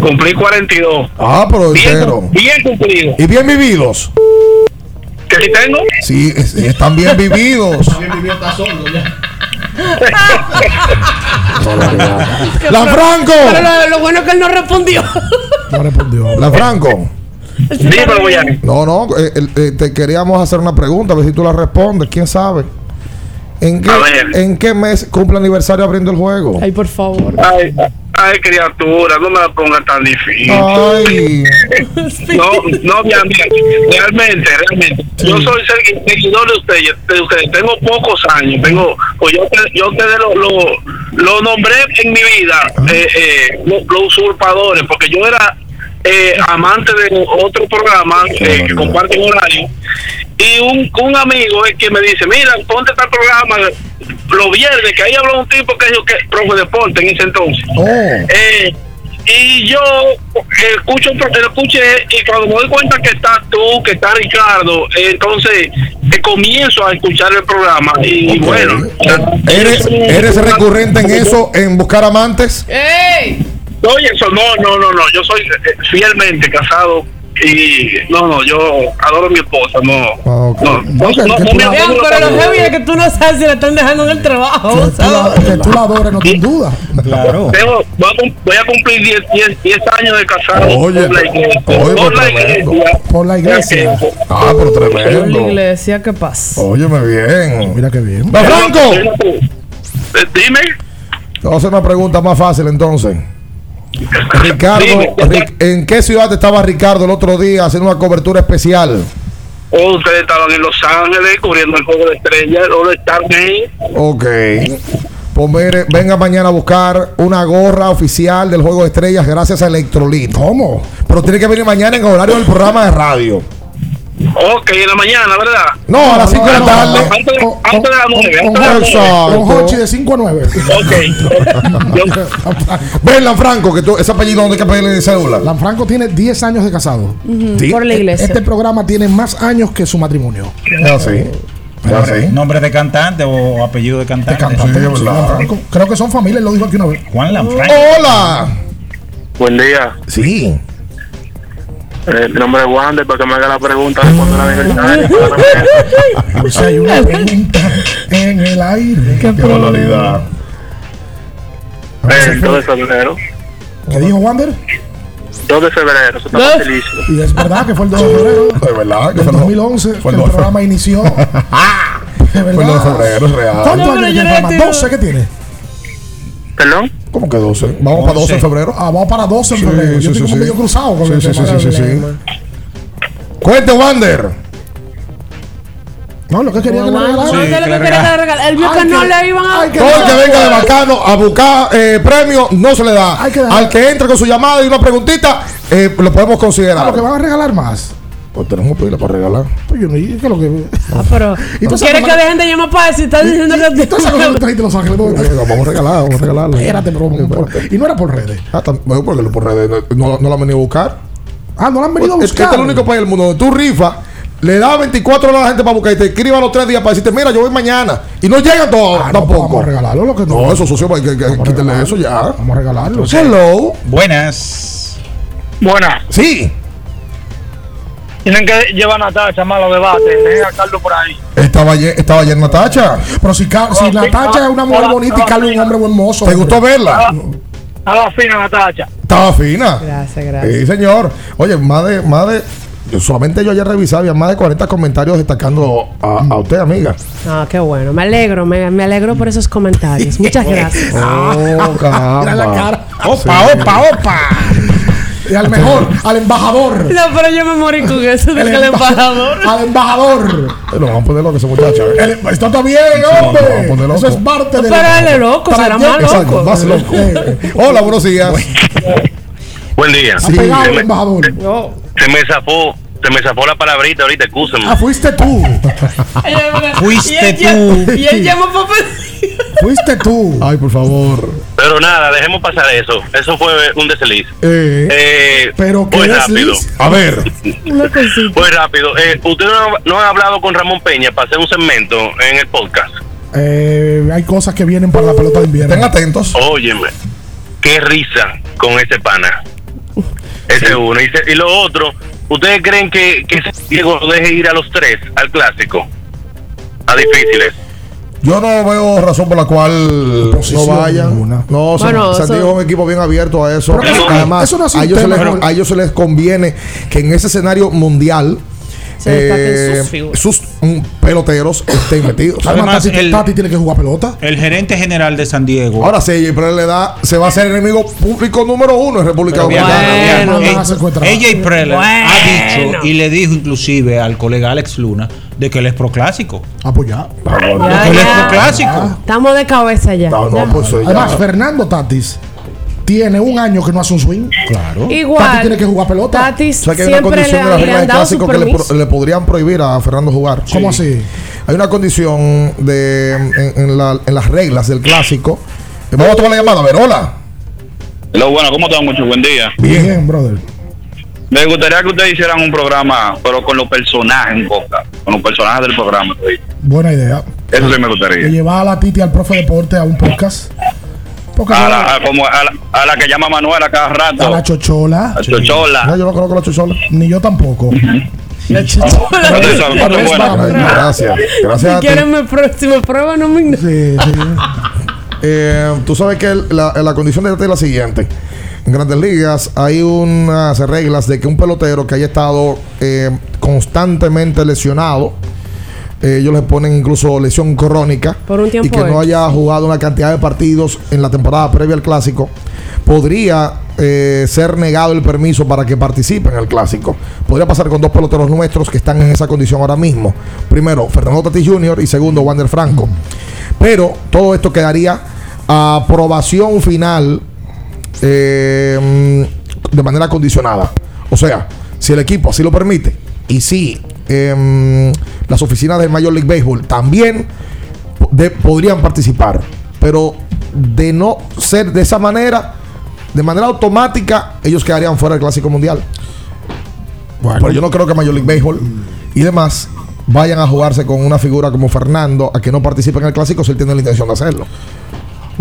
Cumplí 42. Ah, pero Bien, entero. bien cumplido. ¿Y bien vividos? ¿Que si tengo? Sí, es- están bien vividos. ¡La Franco! Pero lo, lo bueno es que él no respondió. No respondió. La Franco. Dímelo, Boyani. No, no, eh, eh, te queríamos hacer una pregunta, a ver si tú la respondes, quién sabe. ¿En qué. ¿En qué mes cumple aniversario abriendo el juego? Ay, por favor. Ay, ay, criatura, no me la pongas tan difícil. Ay. No, no, mira, mira, realmente, realmente. Yo soy segui- seguidor de ustedes, de ustedes. Tengo pocos años. Tengo, pues yo, te- yo ustedes lo, lo, lo nombré en mi vida, eh, eh, lo- los usurpadores, porque yo era eh, amante de otro programa eh, que comparten horario. Y un, un amigo es que me dice, mira, ponte tal programa los viernes, que ahí habló un tipo que dijo que profe de deporte en ese entonces. Oh. Eh, y yo escucho, escuché y cuando me doy cuenta que estás tú, que está Ricardo, entonces eh, comienzo a escuchar el programa y bueno. ¿Eres, ¿Eres recurrente en eso, en buscar amantes? ¡Ey! Oye, eso no, no, no, no. Yo soy eh, fielmente casado y no, no, yo adoro a mi esposa, no. no, no, no, no, no me Vean, adoro pero lo heavy es que tú no sabes si la están dejando en el trabajo, ¿sabes? Que tú la adores, no te duda. Claro. Tengo- voy, a, cumplir 10, 10, 10 años de casado Oye, por la iglesia. oye, por la tremendo. iglesia. Por la iglesia. Ah, pero En la tremendo. iglesia, ¿qué pasa? Óyeme bien. Mira qué bien. ¡Va, Franco! Eh, Dime. Vamos a hacer una pregunta más fácil entonces. Ricardo, Dime. ¿en qué ciudad estaba Ricardo el otro día haciendo una cobertura especial? Oh, ustedes estaban en Los Ángeles cubriendo el juego de estrellas, o de Star Game. Ok. Pues mire, venga mañana a buscar una gorra oficial del Juego de Estrellas gracias a Electrolit. ¿Cómo? Pero tiene que venir mañana en horario del programa de radio. Ok, en la mañana, ¿verdad? No, a las 5 de la tarde. Antes, de- antes de las 9. Con, Antes de las nueve. Exacto. con Hochi de 5 a 9. Ven, Lanfranco, que tú, ese apellido donde hay que pedirle cédula. Lanfranco tiene 10 años de casado. Sí. Por la iglesia. Este programa tiene más años que su matrimonio. Es así. Es así. ¿Nombre de cantante o apellido de cantante? Cantante, Sí, sí, verdad. Lanfranco. Creo que son familia, él lo dijo aquí una vez. Juan Lanfranco. Hola. Buen día. Sí. Mi nombre es Wander, para que me haga la pregunta de cuándo la aniversario. O sea, hay una pregunta en el aire. Qué barbaridad. Eh, 2 de febrero. ¿Qué dijo Wander? 2 de febrero, eso está facilísimo. Y es verdad que fue el 2 de febrero Es verdad que fue el 2011 fue que el el 2 de programa inició. De Fue el 2 de verdad. febrero, es real. ¿Cuántos años tiene yo el no programa? entiendo. 12, ¿qué tiene? ¿Perdón? ¿Cómo que 12? Vamos para 12 de febrero. Ah, vamos para 12 en Sí, febrero. Yo sí, estoy sí, como sí. medio cruzado con Sí, el sí, tema sí, sí, sí. Cuente, Wander. No, lo que quería que le regalaran. De Él vio que no le iban a. Todo el que venga de bacano a buscar eh, premio no se le da. Al que entre con su llamada y una preguntita, eh, lo podemos Ah, considerar. lo que van a regalar más. Pues tenemos pila para regalar. Pues yo no ¿qué es lo que. Ah, pero. ¿Y tú ¿Tú sabes quieres que dejen de llamar para eso? Estás diciendo que. Tú sabes que trajiste Los Ángeles. Vamos a regalar, vamos a regalarlo. Espérate, pero Y no era por redes. Ah, tam- bueno, porque por redes no, no, la han venido a buscar. Ah, no la han venido a Es que buscar. este es el único país del mundo donde tú rifas, le das 24 horas a la gente para buscar y te escriba los tres días para decirte, mira, yo voy mañana. Y no llegan todos Ah, no, pues tampoco. Vamos a regalarlo. Lo que no. No, eso socio, hay que, que quítale eso ya. Vamos a regalarlo. Hello. Buenas. Buenas. Sí. Tienen que llevar a Natacha más a los debates. Dejen a Carlos por ahí. Estaba ayer, estaba ayer Natacha. Pero si, Ca- si Natacha es una mujer bonita y Carlos es un hombre buen mozo. ¿Te gustó verla? A la fina, Natacha. Estaba fina. Gracias, gracias. Sí, señor. Oye, más de, más de. yo solamente yo ayer revisaba, había más de 40 comentarios destacando a, a usted, amiga. Ah, qué bueno. Me alegro, me, me alegro por esos comentarios. Muchas gracias. Oh, Mira la cara. Opa, opa, opa. Al mejor, al embajador. No, pero yo me morí con eso de El que el emba- embajador. Al embajador. Pero vamos a poner loco ese muchacho. ¿eh? El- esto está bien, vamos a hombre. poner loco. Eso es parte de. Pero él es loco, será más Exacto, loco. más loco. Hola, buenos días. Buen día. Sí. pegado el me, embajador. No. se me zafó, se me zafó la palabrita ahorita, excúsenme. Ah, fuiste tú. Fuiste Y él ll- tú. Y él llamó pedir. Fuiste tú. Ay, por favor. Pero nada, dejemos pasar eso. Eso fue un desliz. Eh, Eh, Pero qué rápido. a ver. Muy rápido. Eh, ¿Ustedes no, no han hablado con Ramón Peña para hacer un segmento en el podcast? Eh, hay cosas que vienen para la pelota de invierno. Estén atentos. Óyeme, qué risa con ese pana. Ese es uno. Y, se- y lo otro, ¿ustedes creen que, que Diego lo deje ir a los tres al clásico? A difíciles. Yo no veo razón por la cual no vayan. ninguna. No, Bueno, San Diego es un equipo bien abierto a eso. Además, eso no es un a, ellos se tema, les, a ellos se les conviene que en ese escenario mundial Se destaquen eh, sus figuras. sus mm, peloteros estén metidos. Además, Además, Tati, el- Tati tiene que jugar pelota. El gerente general de San Diego. Ahora sí, pero le da, se va a hacer enemigo público número uno en República Pero Dominicana. Bueno. No van a hacer cuenta. AJ Preller ha Bueno. dicho y le dijo inclusive al colega Alex Luna de que él es proclásico. Ah, pues ya. Ya, Que él es proclásico. Estamos de cabeza ya. No, no, pues ya. Además, Fernando Tatis tiene un año que no hace un swing. Claro. Igual. Tati tiene que jugar pelota. Tati O sea que hay una siempre le, condición en las han- le reglas han de clásico que le, permiso. pro- le podrían prohibir a Fernando jugar. ¿Cómo así? Hay una condición de en, en la- en las reglas del clásico. Eh, Vamos a tomar la llamada. A ver, hola. Hello, bueno, ¿cómo están? Mucho buen día. Bien, brother. Me gustaría que ustedes hicieran un programa, pero con los personajes en boca, con los personajes del programa. ¿sí? Buena idea. Eso sí me Y gustaría. llevar a la Titi al profe deporte a un podcast. Porque A la, a- como a, la, a la que llama Manuel a cada rato. a la chochola. La chochola. No, yo no conozco la chochola. Ni yo tampoco. La para- Gracias. Gracias a Si quieren si me prueban, no me Eh, tú sabes que la, la condición de esta es la siguiente. En grandes ligas hay unas reglas de que un pelotero que haya estado eh, constantemente lesionado, eh, ellos le ponen incluso lesión crónica Por un tiempo y que no haya jugado una cantidad de partidos en la temporada previa al clásico, podría eh, ser negado el permiso para que participe en el clásico. Podría pasar con dos peloteros nuestros que están en esa condición ahora mismo. Primero, Fernando Tatis Jr. y segundo, Wander Franco. Pero todo esto quedaría a aprobación final eh, de manera condicionada. O sea, si el equipo así lo permite y si em, las oficinas del Major League Baseball también de- podrían participar, pero de no ser de esa manera, de manera automática, ellos quedarían fuera del Clásico Mundial. Pero yo no creo que Major League Baseball y demás vayan a jugarse con una figura como Fernando a que no participe en el Clásico si él tiene la intención de hacerlo.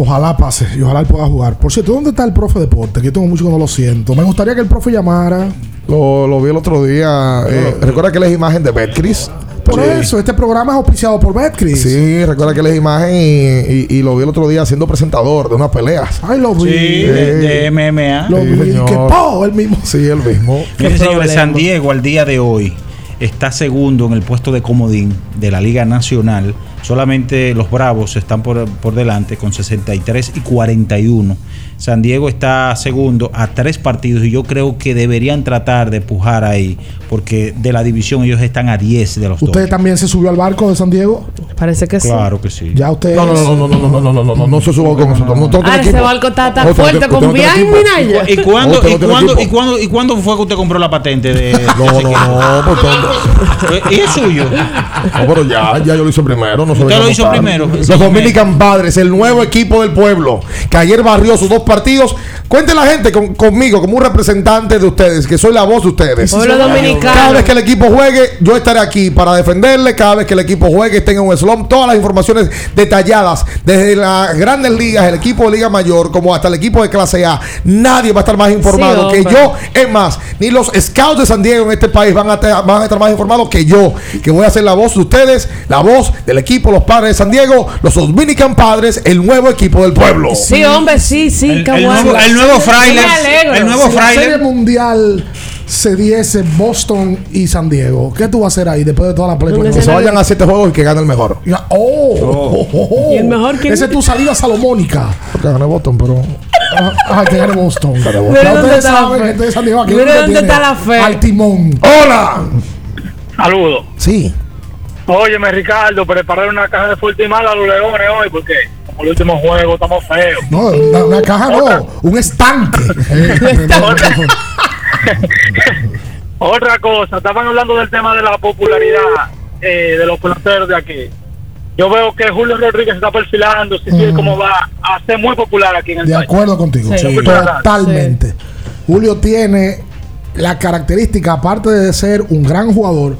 Ojalá pase y ojalá él pueda jugar. Por cierto, ¿dónde está el profe deporte? Que yo tengo mucho que no lo siento. Me gustaría que el profe llamara. Lo, lo vi el otro día. eh, recuerda que él es imagen de Betcris. Por eso, este programa es auspiciado por Betcris. Sí, recuerda que él es imagen y, y- y lo vi el otro día siendo presentador de unas peleas. Ay, lo vi. Sí, de, de MMA. Lo vi. señor. Que po, el mismo. Sí, el mismo. Miren, señores, San Diego al día de hoy está segundo en el puesto de comodín de la Liga Nacional. Solamente los Bravos están por, por delante con 63 y 41. San Diego está segundo a tres partidos y yo creo que deberían tratar de pujar ahí porque de la división ellos están a 10 de los ¿Usted también se subió al barco de San Diego? Parece que sí. Claro que sí. Ya usted. No, no, no, no, no, no, no, no, no, no, no, no se suba con nosotros. No, Ah, ese barco está tan fuerte tiene- usted con no tiene Bian equipo. Minaya. ¿Y cuándo, y, cuándo, equipo. y, cuándo, ¿Y cuándo fue que usted compró la patente de.? No, no, no, pues, todo- ¿Y es suyo? No, pero ya, ya yo lo hice primero. No Usted lo hizo primero. Los Dominican Padres, el nuevo equipo del pueblo, que ayer barrió sus dos partidos. Cuente la gente con- conmigo como un representante de ustedes, que soy la voz de ustedes. Pueblo dominicano. Cada vez que el equipo juegue, yo estaré aquí para defenderle. Cada vez que el equipo juegue, tenga un slump. Todas las informaciones detalladas, desde las grandes ligas, el equipo de Liga Mayor, como hasta el equipo de clase A. Nadie va a estar más informado Sí, que yo. Es más, ni los scouts de San Diego en este país van a, van a estar más informados que yo, que voy a ser la voz de ustedes, la voz del equipo, los padres de San Diego, los Dominican Padres, el nuevo equipo del pueblo. Sí, hombre, sí, sí, El- nuevo- el nuevo alegro. el nuevo si la Frailer. serie mundial se diese Boston y San Diego, ¿qué tú vas a hacer ahí después de toda la play? Que se vayan a siete juegos y que gane el mejor. Ya, Oh, ¿Y el mejor quién? Esa es tu salida salomónica. Porque gane Boston, pero. Ajá, que gane Boston. Mira dónde ustedes está la saben, fe. gente de San Diego, aquí Mira es donde dónde tiene está la fe. Al timón. ¡Hola! Saludos. Sí. Óyeme, Ricardo, preparar una caja de fuerte y mala a los leones hoy, porque el último juego estamos feos. No, una, una caja no, un estanque. Otra cosa, estaban hablando del tema de la popularidad eh, de los peloteros de aquí. Yo veo que Julio Rodríguez está perfilando, si sigue como va a ser muy popular aquí en el De país. acuerdo contigo, Sí. totalmente. Julio tiene la característica, aparte de ser un gran jugador,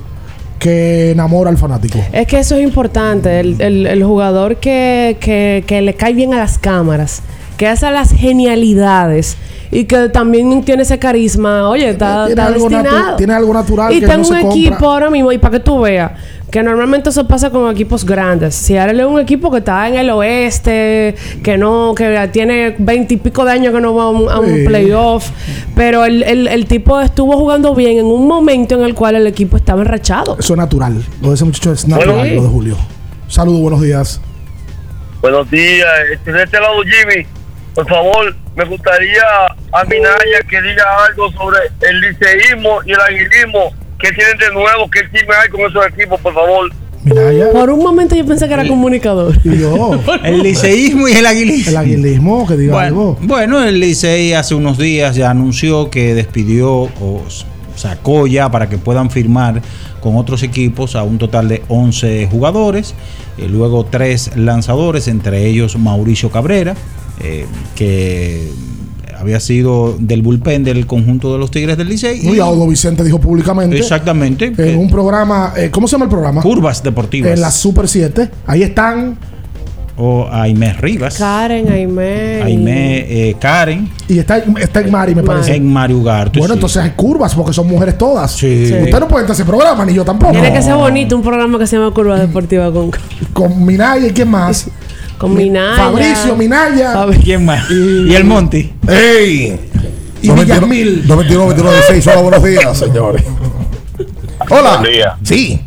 que enamora al fanático. Es que eso es importante, el, el- el jugador que, que- que le cae bien a las cámaras, que hace las genialidades y que también tiene ese carisma. Oye, está, Tiene está algo destinado. tiene algo natural Y que tengo no se un compra. equipo ahora mismo, y para que tú veas, que normalmente eso pasa con equipos grandes. Si ahora es un equipo que está en el oeste, que no, que tiene veinte y pico de años que no va a un, a un Sí. playoff, pero el, el- el tipo estuvo jugando bien en un momento en el cual el equipo estaba enrachado. Eso es natural. Lo de ese muchacho es natural, Bueno, lo de Julio. Saludos, buenos días. Buenos días, este, de este lado Jimmy. Por favor, me gustaría a Minaya que diga algo sobre el liceísmo y el aguilismo que tienen de nuevo, qué chisme hay con esos equipos, por favor. Por un momento yo pensé que era comunicador. Y yo. El liceísmo y el aguilismo. El aguilismo, que diga Bueno, algo. bueno, el Licey hace unos días ya anunció que despidió o sacó ya para que puedan firmar con otros equipos a un total de 11 jugadores, eh, luego tres lanzadores, entre ellos Mauricio Cabrera, eh, que había sido del bullpen del conjunto de los Tigres del Licey. Y Audo Vicente dijo públicamente. Exactamente. En un programa, eh, ¿cómo se llama el programa? Curvas Deportivas. En la Super 7. Ahí están. O Aimé Rivas. Karen, Aimé. Aimé, eh, Karen. Y está, está en Mari, me parece. En Mari Ugarte. Bueno, sí. entonces hay curvas porque son mujeres todas. Sí. Usted no puede entrar a ese programa, ni yo tampoco. Tiene que ser bonito un programa que se llama Curva Deportiva con, Con Minaya y quién más. con Minaya. Fabricio, Minaya. ¿Quién más? Y, el Monty. ¡Ey! Y Villamil. 91, 29, 16. Hola, buenos días, señores. Hola. Buen día. Sí.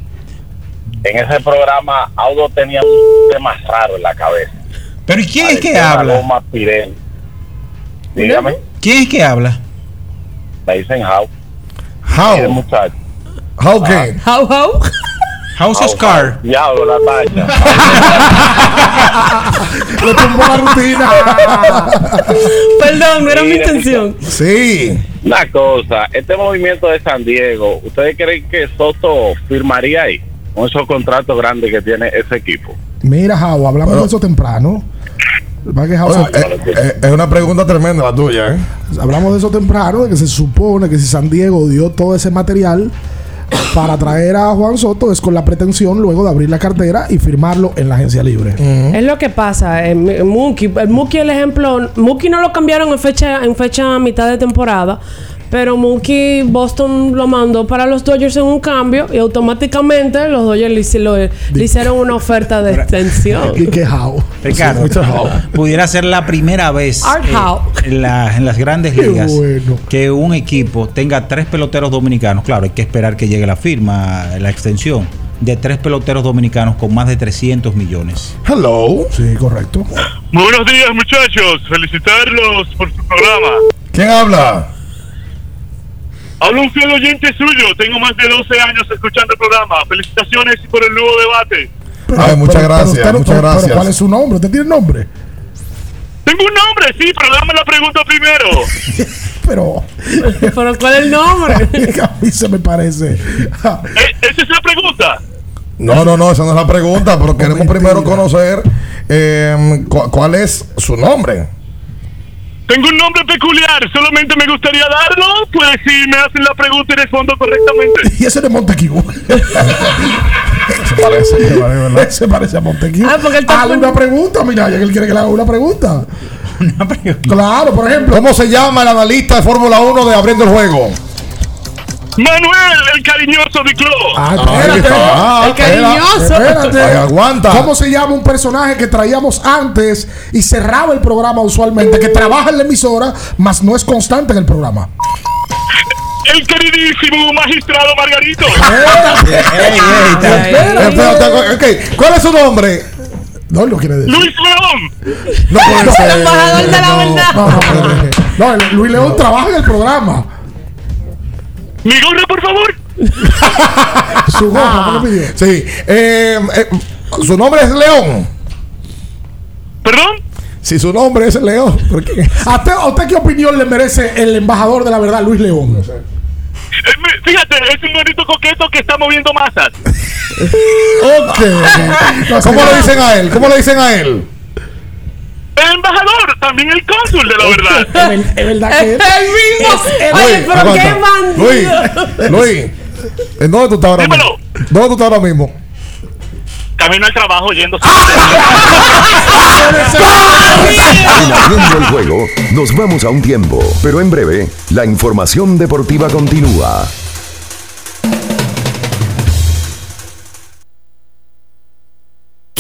En ese programa, Audo tenía un tema raro en la cabeza. Pero ¿y quién es que habla? goma Pirelli. Dígame, ¿Quién es que habla? me dicen How. How? How qué? How, how? House of Car. Diablo, la tacha. Le tumbó la rutina. Perdón, no era mi intención. Sí. Una cosa, este movimiento de San Diego, ¿ustedes creen que Soto firmaría ahí? Con esos contratos grandes que tiene ese equipo. Mira, Jau, hablamos de eso temprano. Bueno, eh, eh, es una pregunta tremenda la tuya, ¿eh? Hablamos de eso temprano, de que se supone que si San Diego dio todo ese material para traer a Juan Soto es con la pretensión luego de abrir la cartera y firmarlo en la agencia libre. Es lo que pasa. eh, M- Mookie, el Mookie, el ejemplo. Mookie no lo cambiaron en fecha, en fecha a mitad de temporada. Pero Mookie, Boston lo mandó para los Dodgers en un cambio y automáticamente los Dodgers le, hici- lo- le hicieron una oferta de extensión. Y que Jau. Ricardo, pudiera ser la primera vez Art eh, en, la- en las grandes Qué ligas bueno. que un equipo tenga tres peloteros dominicanos. Claro, hay que esperar que llegue la firma, la extensión de tres peloteros dominicanos con más de 300 millones. Hello. Sí, correcto. Muy buenos días, muchachos. Felicitarlos por su programa. ¿Quién habla? Hablo un fiel oyente suyo. Tengo más de 12 años escuchando el programa. Felicitaciones por el nuevo debate. Ay, muchas Pero- pero gracias, muchas pero- pero gracias. ¿Cuál es su nombre? ¿Usted tiene nombre? Tengo un nombre, sí, pero dame la pregunta primero. Pero. ¿Pero cuál es el nombre? a mí se me parece. Eh, ¿Esa es la pregunta? No, no, no, esa no es la pregunta, pero queremos primero conocer eh, cu- cuál es su nombre. Tengo un nombre peculiar. Solamente me gustaría darlo. Pues si me hacen la pregunta y respondo correctamente. Y ese de Montequiu. Se parece, se parece, ¿verdad? Se parece a Montequiu. Ah, porque él está Hazle una pregunta, mira, ya que él quiere que le haga una pregunta. Claro, por ejemplo. ¿Cómo se llama el analista de Fórmula 1 de Abriendo el Juego? Manuel, el cariñoso de Clo. Ah, espérate. está. El cariñoso. Espérate. Ay, aguanta. ¿Cómo se llama un personaje que traíamos antes y cerraba el programa usualmente? Que trabaja en la emisora, mas no es constante en el programa. El queridísimo magistrado Margarito. Espérate. ¿Cuál es su nombre? No, lo quiere decir. Luis León. No puede ser. El embajador de la verdad. No, no, no, no, Luis León trabaja en el programa. Mi gorra, por favor. Su gorra, ¿qué le pidió? Sí. eh, eh, su nombre es León. ¿Perdón? Si su nombre es León. ¿A usted, a usted qué opinión le merece el embajador de la verdad, Luis León? Eh, Fíjate, es un bonito coqueto que está moviendo masas. Ok. ¿Cómo le dicen a él? ¿Cómo le dicen a él? El embajador, también el cónsul de la verdad. Es ver- es verdad que El mismo. es- Oye, Luis, pero qué aguanta. bandido. Luis, Luis, ¿en dónde tú estás ahora mismo? Dímelo. ¿Dónde tú estás ahora mismo? Camino al trabajo yendo. En Abriendo el juego, nos vamos a un tiempo, pero en breve, la información deportiva continúa.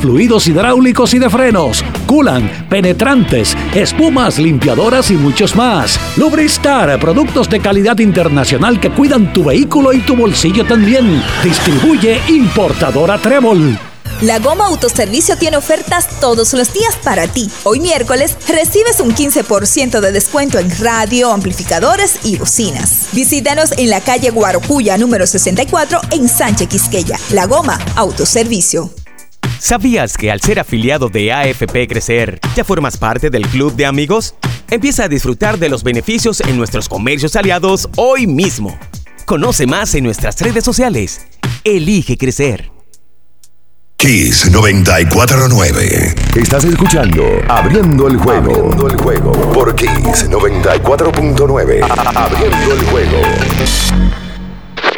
fluidos hidráulicos y de frenos, culan, penetrantes, espumas, limpiadoras y muchos más. Lubristar, productos de calidad internacional que cuidan tu vehículo y tu bolsillo también. Distribuye importadora Trébol. La Goma Autoservicio tiene ofertas todos los días para ti. Hoy miércoles recibes un 15% de descuento en radio, amplificadores y bocinas. Visítanos en la calle Guarocuya número 64 en Sánchez Quisqueya. La Goma Autoservicio. ¿Sabías que al ser afiliado de AFP Crecer, ya formas parte del club de amigos? Empieza a disfrutar de los beneficios en nuestros comercios aliados hoy mismo. Conoce más en nuestras redes sociales. Elige crecer. Kiss 949. Estás escuchando Abriendo el juego. Abriendo el juego por Kiss 94.9. Abriendo el juego.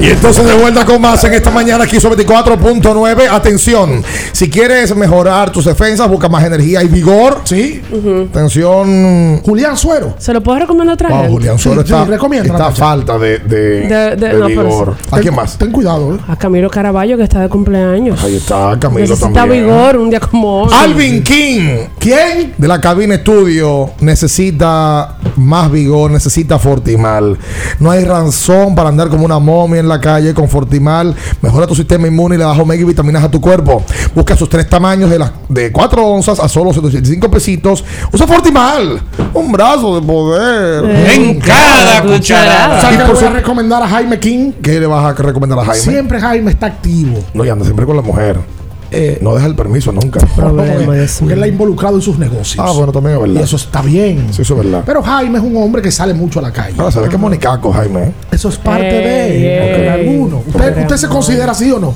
Y entonces de vuelta con más en esta mañana aquí sobre 24.9. Atención, si quieres mejorar tus defensas, busca más energía y vigor. Sí. Atención. Julián Suero. ¿Se lo puedo recomendar otra Wow, gente? Julián Suero Sí, está, sí, recomienda, está falta de, de, De- de- de no, pero vigor. sí. ¿A quién más? Ten cuidado, ¿eh? A Camilo Caraballo, que está de cumpleaños. Ahí está Camilo Necesita también. vigor un día como hoy. Alvin King. ¿Quién? De la cabina estudio necesita más vigor, necesita Fortimal. No hay razón para andar como una momia en la calle con Fortimal. Mejora tu sistema inmune y le da omega y vitaminas a tu cuerpo. Busca sus tres tamaños de, las de 4 onzas a solo 185 pesitos. Usa Fortimal. Un brazo de poder. En cada cucharada. ¿Sabes Y por voy a su- recomendar a Jaime King? ¿Qué le vas a recomendar a Jaime? Siempre Jaime está activo. No, y anda siempre con la mujer. Eh, no deja el permiso nunca. Porque él la ha involucrado en sus negocios. Ah, bueno, también es verdad. Y eso está bien. Sí, eso es verdad. Pero Jaime es un hombre que sale mucho a la calle. Ahora, ¿sabes qué monicaco, Jaime? eh? Eso es parte Ey, de ey. porque alguno. ¿Usted, usted se considera así o no?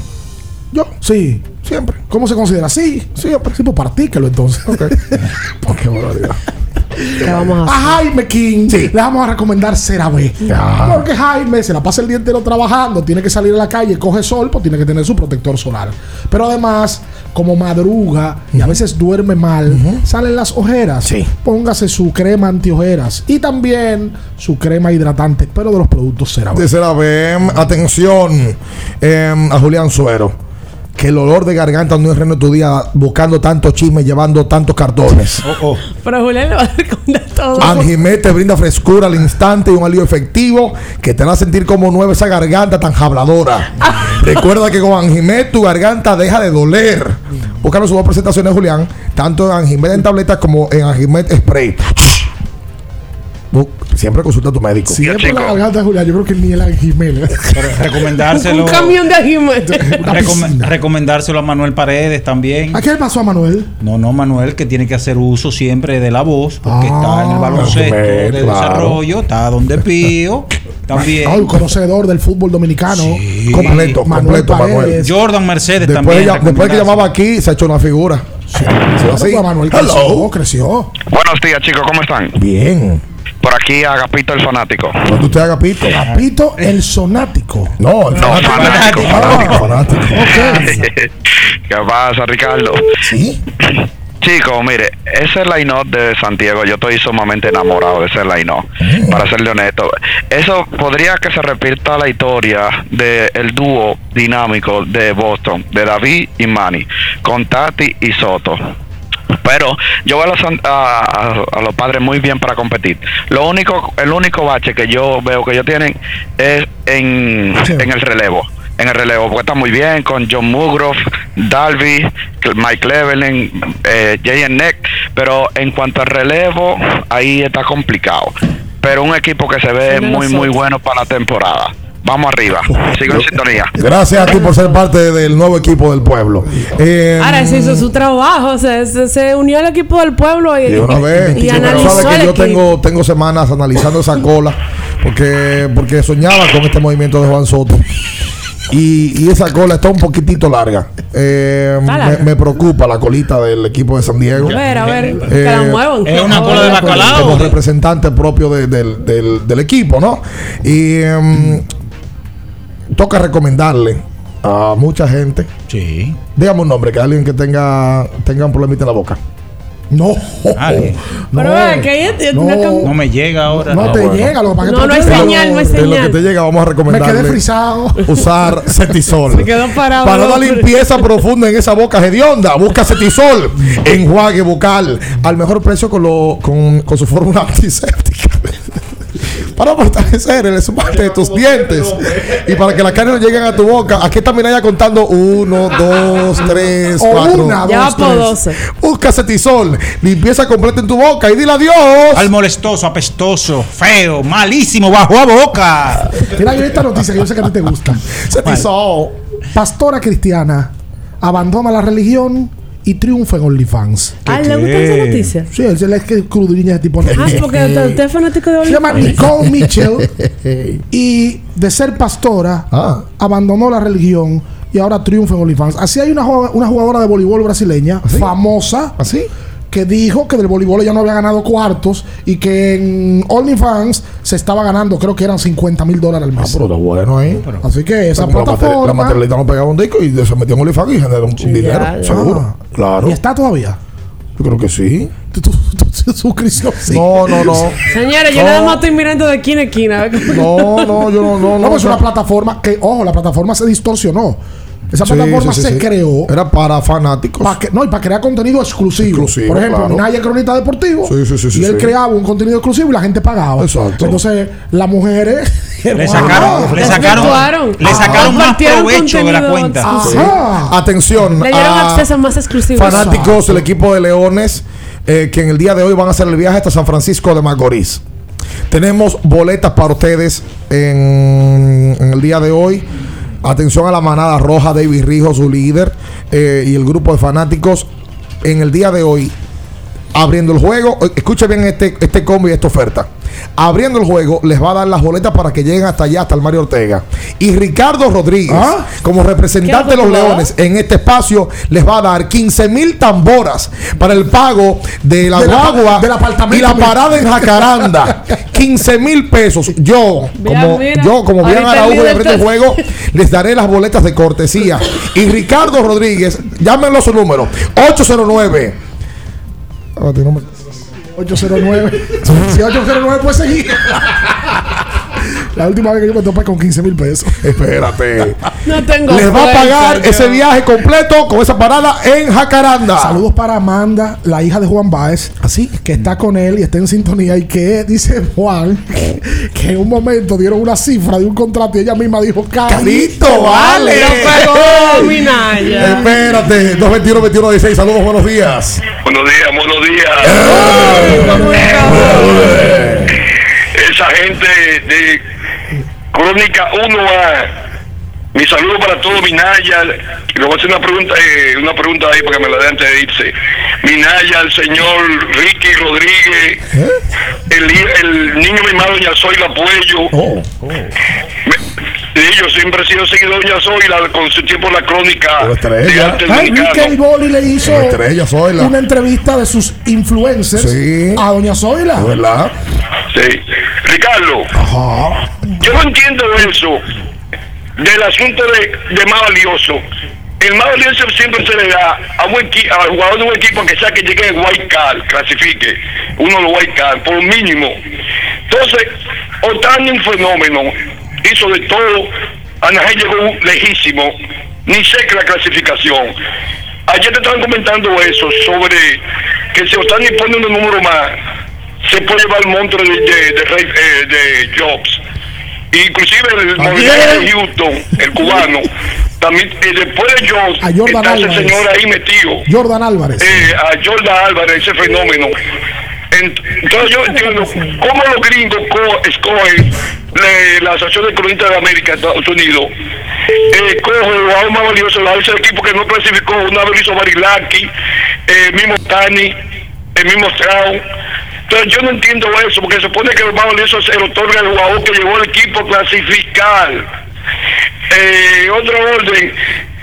Yo. Sí. Siempre. ¿Cómo se considera? Sí. Siempre. Sí, pues partíquelo entonces. Qué barbaridad. ¿Qué vamos a? Jaime King le vamos a recomendar CeraVe. Ya. Porque Jaime se la pasa el día entero trabajando, tiene que salir a la calle, coge sol, pues tiene que tener su protector solar. Pero además, como madruga y a veces duerme mal, salen las ojeras. Póngase su crema antiojeras y también su crema hidratante, pero de los productos CeraVe. De CeraVe, atención em, a Julián Suero. Que el olor de garganta no es reino de tu día buscando tantos chismes, llevando tantos cartones. Pero Julián le va a recomendar todo. Anjimet te brinda frescura al instante y un alivio efectivo que te hará sentir como nueva esa garganta tan habladora. Recuerda que con Anjimet tu garganta deja de doler. Búscanos sus dos presentaciones, Julián, tanto en Anjimet en tabletas como en Anjimet Spray. Siempre consulta a tu médico. Siempre la garganta Julián, yo creo que ni el Angimel. recomendárselo. Un camión de Jiménez. Recom- recomendárselo a Manuel Paredes también. ¿A qué le pasó a Manuel? No, no, Manuel, que tiene que hacer uso siempre de la voz, porque está en el baloncesto de claro. desarrollo, está donde Pío, también. Ah, un conocedor del fútbol dominicano. Completo, Manuel completo, Manuel. Paredes. Jordan Mercedes Después, también. ya- después que llamaba aquí, se ha hecho una figura. Sí, Manuel creció, creció. Buenos días, chicos, ¿cómo están? Bien. Por aquí Agapito el fanático. ¿Dónde usted Agapito? Agapito el sonático. No, el No, fanático, fanático. fanático. ¿Qué pasa, Ricardo? Sí. Chicos, mire, ese line-up de Santiago, yo estoy sumamente enamorado de ese line-up, para serle honesto. Eso podría que se repita la historia del dúo dinámico de Boston, de David y Manny, con Tati y Soto. Pero yo veo a los, a, a- los padres muy bien para competir. Lo único, el único bache que yo veo que ellos tienen es en, en el relevo. En el relevo, porque está muy bien con John Mugrove, Dalby, Mike Cleveland, eh, J.N. Neck, pero en cuanto al relevo, ahí está complicado. Pero un equipo que se ve muy, muy bueno para la temporada. Vamos arriba, sigo en sintonía. Gracias a ti por ser parte del nuevo equipo del pueblo. Eh, Ahora se hizo su trabajo, se, se, se unió al equipo del pueblo y, de una vez. y Tú analizó sabes que el yo equipo. tengo, tengo semanas analizando esa cola porque, porque soñaba con este movimiento de Juan Soto. Y, y esa cola está un poquitito larga. Eh, me, preocupa la colita del equipo de San Diego. A ver, a ver, Eh, que la muevan. como- Como representante propio de- del, del- del equipo, ¿no? Y em, toca recomendarle a mucha gente. Sí. Dígame un nombre, que alguien que tenga, tenga un problemita en la boca. No, Dale. Pero no. No me llega ahora. No, Ah, te bueno. llega, lo que No, no hay señal, no hay En lo que señal. te llega, vamos a Me recomendarle quedé frisado. usar cetisol. Se quedó parado. Para una limpieza profunda en esa boca hedionda, busca cetisol, enjuague bucal, al mejor precio con, lo, con, con su fórmula antiséptica. Para fortalecer el esmalte de tus dientes y para que las carnes no lleguen a tu boca. Aquí está Minaya contando: uno, dos, tres, O cuatro. una, Ya va dos, por tres. 12. Busca cetisol, limpieza completa en tu boca y dile adiós. Al molestoso, apestoso, feo, malísimo, bajo a boca. Mira, yo esta noticia que yo sé que a ti te gusta. Cetisol. Pastora cristiana abandona la religión y triunfa en OnlyFans. Ah, ¿le gusta esa noticia? Sí, él es que cruduriña ese tipo de Ah, porque usted es fanático de Se llama OnlyFans. Nicole Mitchell y de ser pastora Ah. abandonó la religión y ahora triunfa en OnlyFans. Así hay una, una jugadora de voleibol brasileña famosa ¿Así? Que dijo que del voleibol ella no había ganado cuartos y que en OnlyFans se estaba ganando, creo que eran 50 mil dólares al Ah, mes. pero está bueno ahí. Así que esa la, materi- la plataforma materialista no pegaba un disco y se metió en OnlyFans y generó un dinero. ya, ya. Seguro. Claro. y está todavía. Yo creo que sí. Tu, tu- tu suscripción, sí. No, no, no. Señores, yo No. nada más estoy mirando de esquina a esquina. No, no, yo no, no, No, no. pues es sea, una plataforma que, ojo, la plataforma se distorsionó. Esa sí, plataforma sí, sí, se sí. creó Era para fanáticos. para que, no, y para crear contenido exclusivo. Exclusivo, Por ejemplo, claro. Minaya es cronista deportivo. Sí, sí, sí, sí, y él sí. creaba un contenido exclusivo y la gente pagaba. Exacto. Entonces, las mujeres. Le sacaron, le sacaron, le sacaron más provecho de la cuenta. Ajá. Atención. Le dieron a acceso más exclusivo. Fanáticos del equipo de Leones eh, que en el día de hoy van a hacer el viaje hasta San Francisco de Macorís. Tenemos boletas para ustedes en, en el día de hoy. Atención a la manada roja, David Rijo, su líder, eh, y el grupo de fanáticos. En el día de hoy, abriendo el juego, eh, escuche bien este, este combo y esta oferta. Abriendo el juego, les va a dar las boletas para que lleguen hasta allá, hasta el Mario Ortega. Y Ricardo Rodríguez, ¿Ah? como representante de los ¿Qué Leones en este espacio, les va a dar 15 mil tamboras para el pago de la De la- del apartamento, y la parada en Jacaranda. 15 mil pesos. Yo, como, mira. yo, como Araujo y líder abriendo el juego, les daré las boletas de cortesía. Y Ricardo Rodríguez, llámenlo a su número: 809. Espérate, no me- 809. si 809 puede seguir. La última vez que yo me topé con 15 mil pesos. Espérate. No tengo Les va a pagar yo. ese viaje completo con esa parada en Jacaranda. Saludos para Amanda, la hija de Juan Baez. ¿Así? Que está con él y está en sintonía. Y que dice Juan que en un momento dieron una cifra de un contrato y ella misma dijo: Carito, vale. Lo pegó Minaya. Espérate, 221 21 16 Saludos, buenos días. Buenos días, buenos días. Esa gente de Crónica 1A. Mi saludo para todos, Minaya. Le voy a hacer una pregunta, eh, una pregunta ahí para que me la dé antes de irse. Minaya, el señor Ricky Rodríguez, el, hi- el niño mimado Doña Zoila Puello. Oh, Me- Sí, yo siempre he sido seguidor de Doña Zoila con su tiempo la crónica de estrella. arte Ay, Boli le hizo Una estrella, Zoila. una entrevista de sus influencers Sí. a Doña Zoila. ¿De verdad? Sí. Ricardo, yo no entiendo eso del asunto de, de más valioso. El más valioso siempre se le da a un al jugador de un equipo que sea que llegue el white card, clasifique, uno de los white card, por mínimo. Entonces, Otani un fenómeno, hizo de todo, Anaheim llegó lejísimo, ni cerca la clasificación. Ayer te estaban comentando eso, sobre que si Otani pone un número más, se puede llevar el monstruo de, de, de eh, de Jobs. Inclusive el de Houston, el cubano, también eh, después de Jobs, A Jordan está ese señor ahí metido Jordan Álvarez. eh, a Jordan Álvarez, ese fenómeno. Ent- Entonces yo entiendo cómo los gringos co- escogen la Asociación de Cronistas de América, Estados Unidos, eh, coge el jugador más valioso, la ese equipo que no clasificó, una vez hizo Barilaki, eh, el mismo Tani, el mismo Strauss. Entonces yo no entiendo eso, porque se supone que el más valioso se lo otorga el jugador que llevó al equipo a clasificar. Eh, otro orden,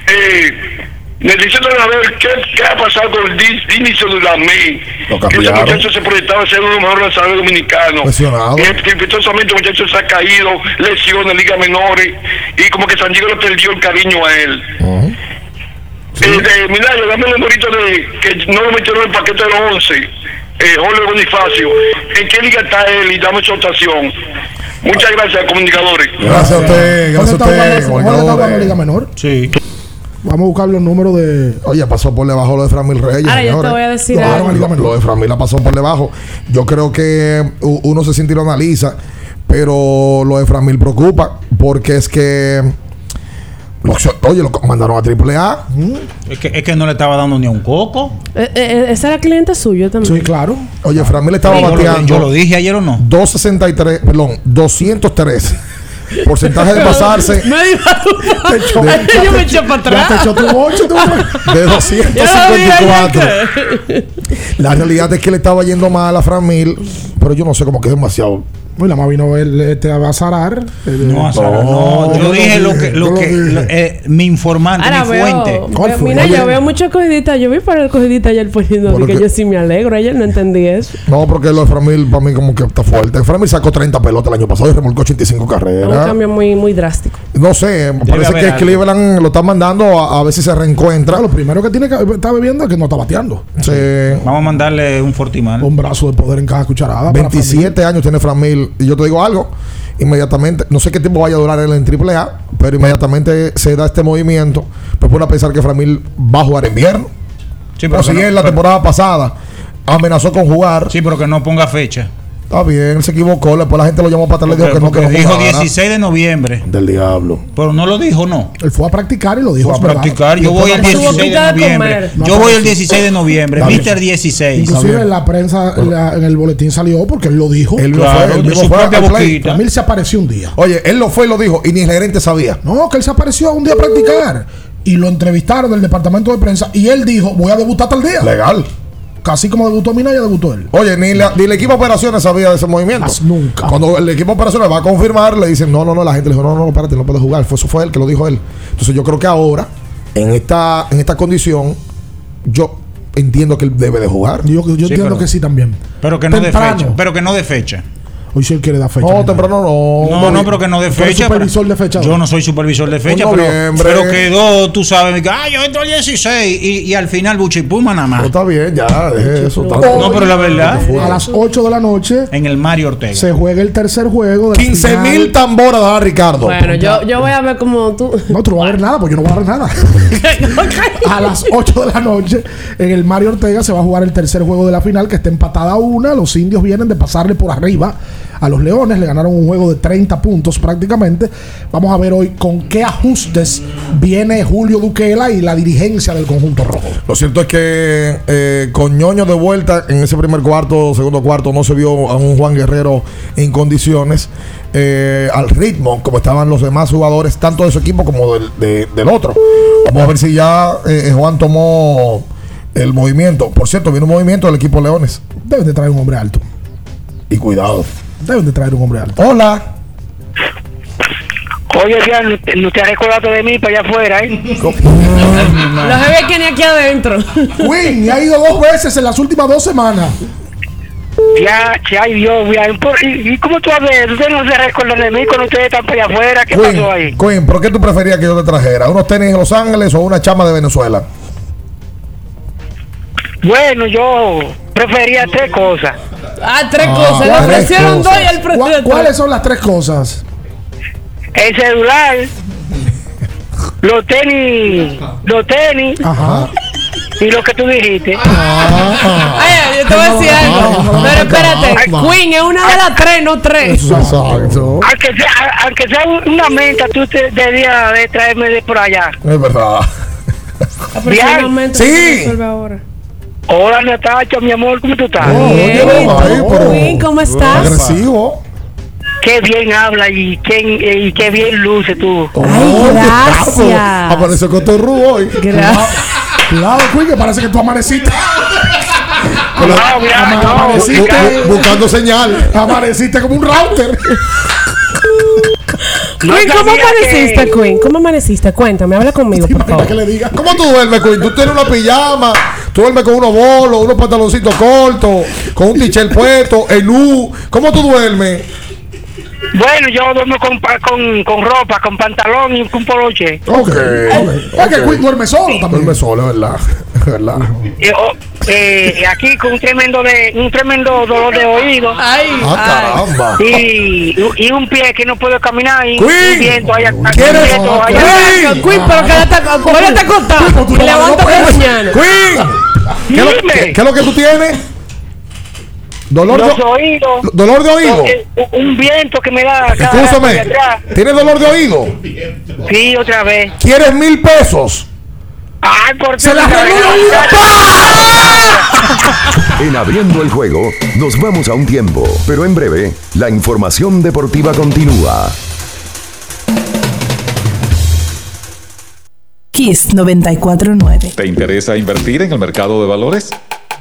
eh, necesitan saber qué, qué ha pasado con el di- índice de la MEI. Lo Ese muchacho se proyectaba ser uno de los mejores lanzadores dominicanos. Lesionado. Y estrepitosamente el muchacho se ha caído, lesiones, ligas menores, y como que San Diego le perdió el cariño a él. Eh, eh, Minayo, dame el numerito de que no lo metieron en el paquete de los 11. Eh, Jorge Bonifacio. ¿En qué liga está él? Y dame su votación. Muchas gracias, comunicadores. Gracias a usted, gracias a usted. Jorge está jugando en Liga. Menor. Sí. Vamos a buscar los números de. Oye, pasó por debajo lo de Framil Reyes. Ahora yo te señores. voy a decir algo. a Lo, de Framil la pasó por debajo. Yo creo que uno se siente y lo analiza, pero lo de Framil preocupa porque es que. oye, lo mandaron a AAA. Es que, es que no le estaba dando ni a un coco. Eh, eh, ese era cliente suyo también. Sí, claro. Oye, Framil estaba Yo lo, bateando. yo lo dije ayer o no. 263, perdón, 203. Porcentaje de pasarse Me echó- Yo me eché para Ya te atrás. echó tu de Yo lo vi 254. ayer La realidad es que le estaba yendo mal a Framil, pero yo no sé cómo que es demasiado. Bueno, más vino él este, a Bazarar. No, a Sara, no. Yo yo dije lo que, lo que dije. lo- eh, mi informante, Ahora mi veo, fuente. ¿Cuál veo- fue? mira, Oye. yo veo muchos cogiditas. Yo vi para el cogidita ayer poniendo Porque- que yo sí me alegro. Ayer no entendí eso. No, porque lo de Framil para mí como que está fuerte. Framil sacó 30 pelotas el año pasado y remolcó 85 Un carreras. cambio muy, muy drástico. No sé, parece que algo. Cleveland lo está mandando a, a ver si se reencuentra. Lo primero que tiene que estar bebiendo es que no está bateando. Sí. Vamos a mandarle un fortimal. Un brazo de poder en cada cucharada. para 27 años tiene Framil. Y yo te digo algo, inmediatamente, no sé qué tiempo vaya a durar él en AAA, pero inmediatamente se da este movimiento. Pues pone a pensar que Framil va a jugar invierno. Sí, Pero si que no- él la temporada pasada amenazó con jugar, sí, pero que no ponga fecha. Está bien, él se equivocó. Después la gente lo llamó para atrás y le dijo que no, que no dijo jugara. 16 de noviembre. Del diablo. Pero no lo dijo, no. Él fue a practicar y lo dijo. Fue a practicar. Yo voy el apareció- Su 16 boquita de noviembre. No Yo voy el apareció. 16 de noviembre. Mr. 16. Inclusive en la prensa, en, la- en el boletín salió porque él lo dijo. Él Claro, fue, él de mismo su fue boquita. Ramil se apareció un día. Oye, él lo fue y lo dijo, y ni el gerente sabía. No, que él se apareció un día a practicar. Y lo entrevistaron del departamento de prensa. Y él dijo: Voy a debutar tal día. Legal. Casi como debutó Minaya, debutó él. Oye, ni, la- ni el equipo de operaciones sabía de ese movimiento. Más nunca. Cuando el equipo de operaciones va a confirmar, le dicen, no, no, no, la gente le dijo, no, no, no, espérate, no puede jugar. Fue, eso fue él que lo dijo él. Entonces yo creo que ahora, en esta, en esta condición, yo entiendo que él debe de jugar. Yo, yo entiendo pero- que sí también. Pero que no de fecha. Pero que no de fecha. Hoy sí él quiere dar fecha. No, temprano no. No, no, pero que no de fecha. supervisor de fecha. Yo no soy supervisor de fecha, pero, pero quedó, tú sabes, que, ah, yo entro el 16 y, y al final Buchipuma nada Pero más. está bien, ya, deje eso. está- No, pero la verdad, A las 8 de la noche en el Mario Ortega. se juega el tercer juego. del 15 final. mil tamboras da Ricardo. Bueno, yo, yo voy a ver cómo tú. No, tú no vas a ver nada, porque yo no voy a ver nada. a las 8 de la noche, en el Mario Ortega se va a jugar el tercer juego de la final, que está empatada a una. Los indios vienen de pasarle por arriba a los leones, le ganaron un juego de 30 puntos prácticamente. Vamos a ver hoy con qué ajustes viene Julio Duquela y la dirigencia del conjunto rojo. Lo cierto es que eh, con Ñoño de vuelta en ese primer cuarto, segundo cuarto, no se vio a un Juan Guerrero en condiciones eh, al ritmo como estaban los demás jugadores, tanto de su equipo como del, de- del otro. Vamos a ver si ya eh, Juan tomó el movimiento. Por cierto, viene un movimiento del equipo Leones. Deben de traer un hombre alto. Y cuidado. Deben de traer un hombre alto. Hola. Oye, ya, no te, has recordado de mí para allá afuera, ¿eh? Los bebés que ni aquí adentro. Queen ha ido dos veces en las últimas dos semanas. Ya, ay Dios, ya, ¿y, y cómo tú ves? ¿Ustedes no se recuerdan de mí cuando ustedes están para allá afuera? ¿Qué pasó ahí? Queen, Queen, ¿por qué tú preferías que yo te trajera? ¿Unos tenis en Los Ángeles o una chama de Venezuela? Bueno, yo prefería tres cosas. Ah, tres Ah, cosas. Le ofrecieron dos y el ¿Cuál- precio. ¿Cuáles son las tres cosas? El celular, los tenis, los tenis y lo que tú dijiste. Ay, yo te voy a decir algo. Pero espérate, Queen es una de las tres, no tres. Exacto. Aunque sea, aunque sea una menta, tú te debías de traerme de por allá. Es verdad. Sí. Hola Natacha, mi amor, ¿cómo tú estás? Oye, ay, pero- Queen, ¿cómo estás? Agresivo. Qué bien habla y qué, y qué bien luce tú. Ay, gracias. Apareció con tu hoy. Cuidado, Queen, que parece que tú amaneciste. Con la- No, mira, Ama- no, amaneciste, buscando señal. amaneciste como un router. Queen, ¿cómo amaneciste, que- Queen? ¿Cómo amaneciste? Cuéntame, habla conmigo, por favor. que le diga. ¿Cómo tú duermes, Queen? Tú tienes una pijama, tú duermes con unos bolos, unos pantaloncitos cortos, con un t-shirt puesto, el U. ¿Cómo tú duermes? Bueno, yo duermo con, pa- con, con ropa, con pantalón y con poloche. Ok. Es que Queen duerme solo también. Duerme solo, verdad. Es verdad. Eh, oh, eh, aquí con un tremendo de un tremendo dolor de oído. Ay, Ah, caramba. Y, y un pie que no puedo caminar y Queen, un viento allá. ¿quieres- viento allá. Queen? Queen, pero quédate quédate acostado. tú Y no vas a levántate no puedes. mañana. Queen, ¿qué es, lo, Dime. qué- qué es lo que tú tienes? ¿Dolor Los de, oídos. ¿Dolor de oído? Eh, Un viento que me da Escúchame. ¿tienes dolor de oído? Sí, otra vez. ¿Quieres mil pesos? Ay, por Se la Dios, arregló la vida. En Abriendo el Juego nos vamos a un tiempo, pero en breve la información deportiva continúa. Kiss 949. ¿Te interesa invertir en el mercado de valores?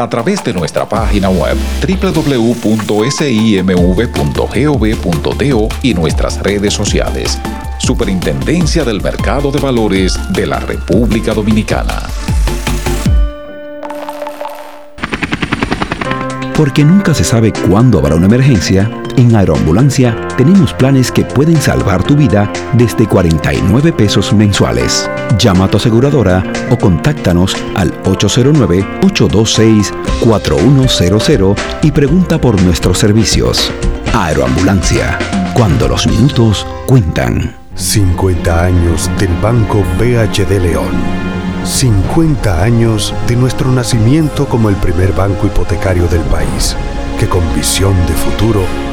a través de nuestra página web www.simv.gov.do y nuestras redes sociales. Superintendencia del Mercado de Valores de la República Dominicana. Porque nunca se sabe cuándo habrá una emergencia, en Aeroambulancia tenemos planes que pueden salvar tu vida desde 49 pesos mensuales. Llama a tu aseguradora o contáctanos al 809-826-4100 y pregunta por nuestros servicios. Aeroambulancia, cuando los minutos cuentan. 50 años del Banco BHD León. 50 años de nuestro nacimiento como el primer banco hipotecario del país, que con visión de futuro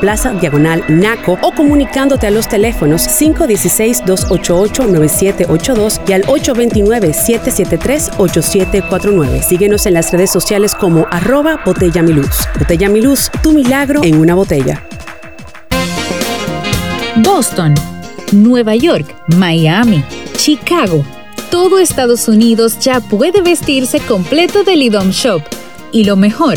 Plaza Diagonal Naco o comunicándote a los teléfonos 516-288-9782 y al 829-773-8749. Síguenos en las redes sociales como arroba Botella Miluz. Botella Miluz, tu milagro en una botella. Boston, Nueva York, Miami, Chicago. Todo Estados Unidos ya puede vestirse completo del IDOM Shop. Y lo mejor,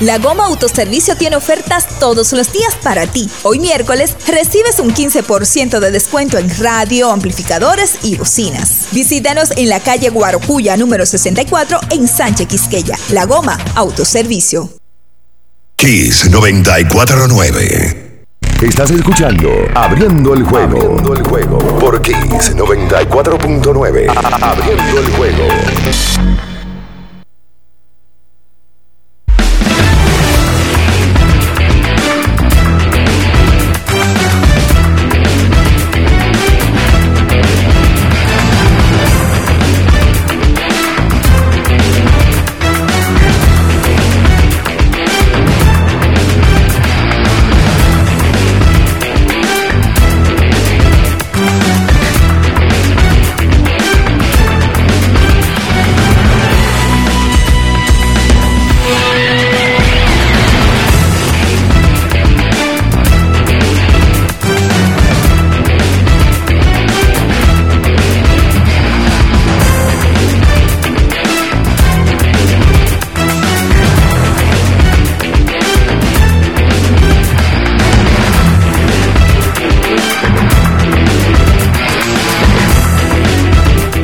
La Goma Autoservicio tiene ofertas todos los días para ti. Hoy miércoles recibes un 15% de descuento en radio, amplificadores y bocinas. Visítanos en la calle Guarocuya número 64 en Sánchez Quisqueya. La Goma Autoservicio. Kiss 949. Estás escuchando Abriendo el juego. Abriendo el juego por Kiss 94.9. Abriendo el juego.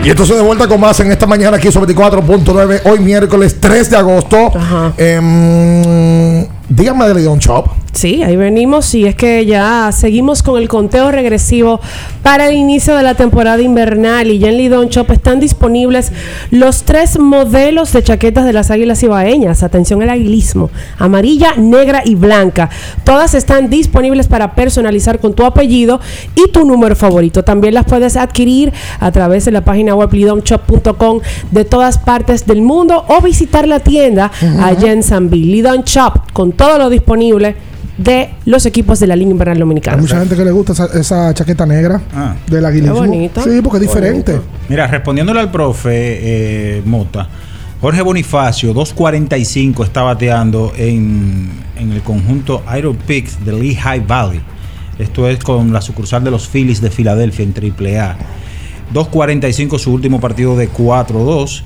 Y entonces de vuelta con más en esta mañana aquí sobre 24.9, hoy miércoles 3 de agosto. Em, dígame de Lidon Shop. Sí, ahí venimos y es que ya seguimos con el conteo regresivo para el inicio de la temporada invernal y ya en Lidon Shop están disponibles los tres modelos de chaquetas de las águilas ibaeñas. Atención al aguilismo, amarilla, negra y blanca. Todas están disponibles para personalizar con tu apellido y tu número favorito. También las puedes adquirir a través de la página web lidonshop.com de todas partes del mundo o visitar la tienda allá en San Bill. Lidon Shop con todo lo disponible de los equipos de la línea invernal dominicana. Hay mucha gente que le gusta esa, esa chaqueta negra Ah. del aguilismo. Qué bonito. Sí, porque es diferente. Mira, respondiéndole al profe eh, Mota, Jorge Bonifacio, 2.45 está bateando en, en el conjunto Iron Peaks de Lehigh Valley. Esto es con la sucursal de los Phillies de Filadelfia en AAA. 2.45 su último partido de 4-2.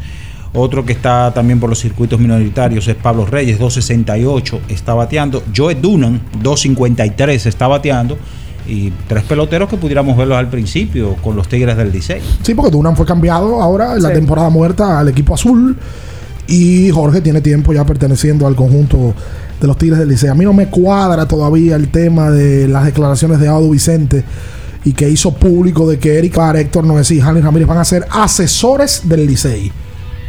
Otro que está también por los circuitos minoritarios es Pablo Reyes, 2.68 está bateando. Joe Dunan, 2.53 está bateando. Y tres peloteros que pudiéramos verlos al principio con los Tigres del Licey. Sí, porque Dunan fue cambiado ahora en la temporada muerta al equipo azul. Y Jorge tiene tiempo ya perteneciendo al conjunto de los Tigres del Liceo. A mí no me cuadra todavía el tema de las declaraciones de Audo Vicente y que hizo público de que Eric Héctor Noes y Hanley Ramírez van a ser asesores del Licey.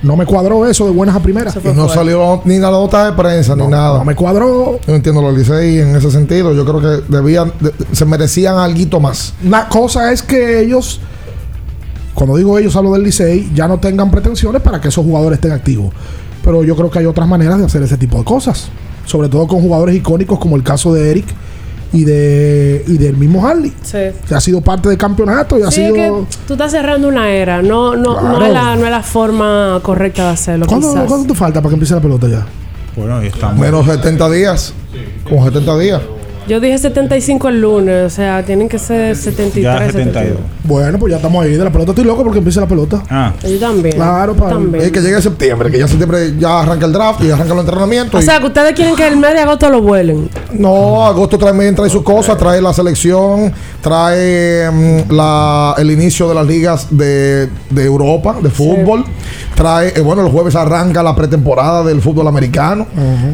No me cuadró eso de buenas a primeras. Y no salió ni la nota de prensa ni nada. No me cuadró. Yo entiendo los Licey en ese sentido. Yo creo que debían, de- se merecían algo más. La cosa es que ellos, cuando digo ellos, hablo del Licey, ya no tengan pretensiones para que esos jugadores estén activos. Pero yo creo que hay otras maneras de hacer ese tipo de cosas. Sobre todo con jugadores icónicos como el caso de Eric y de y del mismo Harley. Sí. Que ha sido parte del campeonato y ha Sí, es sido. que tú estás cerrando una era, no, no, no, es la, no es la forma correcta de hacerlo. ¿Cuándo, quizás. cuánto te falta para que empiece la pelota ya? Bueno, ahí estamos. Menos 70 días. Como 70 días. Yo dije 75 el lunes, o sea, tienen que ser 73. 72. Bueno, pues ya estamos ahí de la pelota. Estoy loco porque empiece la pelota. Ah. Yo también. Claro, para también. Es que llegue septiembre, que ya septiembre ya arranca el draft y arranca los entrenamientos. O y- sea, que ustedes quieren que el mes de agosto lo vuelen. No, agosto también trae sus cosas, trae la selección, trae mm, la, el inicio de las ligas de, de Europa, de fútbol. Trae, eh, bueno, el jueves arranca la pretemporada del fútbol americano.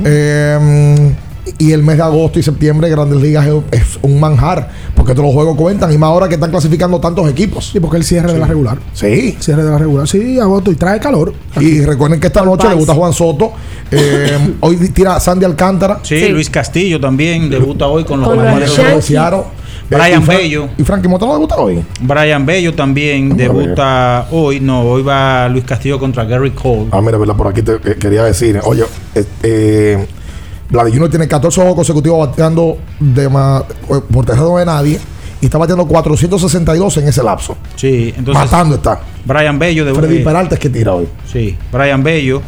Eh, y el mes de agosto y septiembre, Grandes Ligas es, un manjar, porque todos los juegos cuentan, y más ahora que están clasificando tantos equipos. Sí, porque el cierre de la regular. Sí. Cierre de la regular. Sí, agosto y trae calor. Y recuerden que esta noche le gusta Juan Soto. Eh, hoy tira Sandy Alcántara. Sí, Luis Castillo también debuta hoy con los Marineros de. Eh, Brian y Bello. ¿Y Frankie Mota no debuta hoy? Brian Bello también debuta hoy. No, hoy va Luis Castillo contra Gary Cole. Ah, mira, verdad, por aquí te eh, quería decir. Oye, eh, Vladi Junior tiene 14 juegos consecutivos bateando de eh, por tejado de nadie. y está bateando 462 en ese lapso. Sí, entonces. Matando está. Brian Bello de Freddy eh, Peralta es que tira hoy. Sí, Brian Bello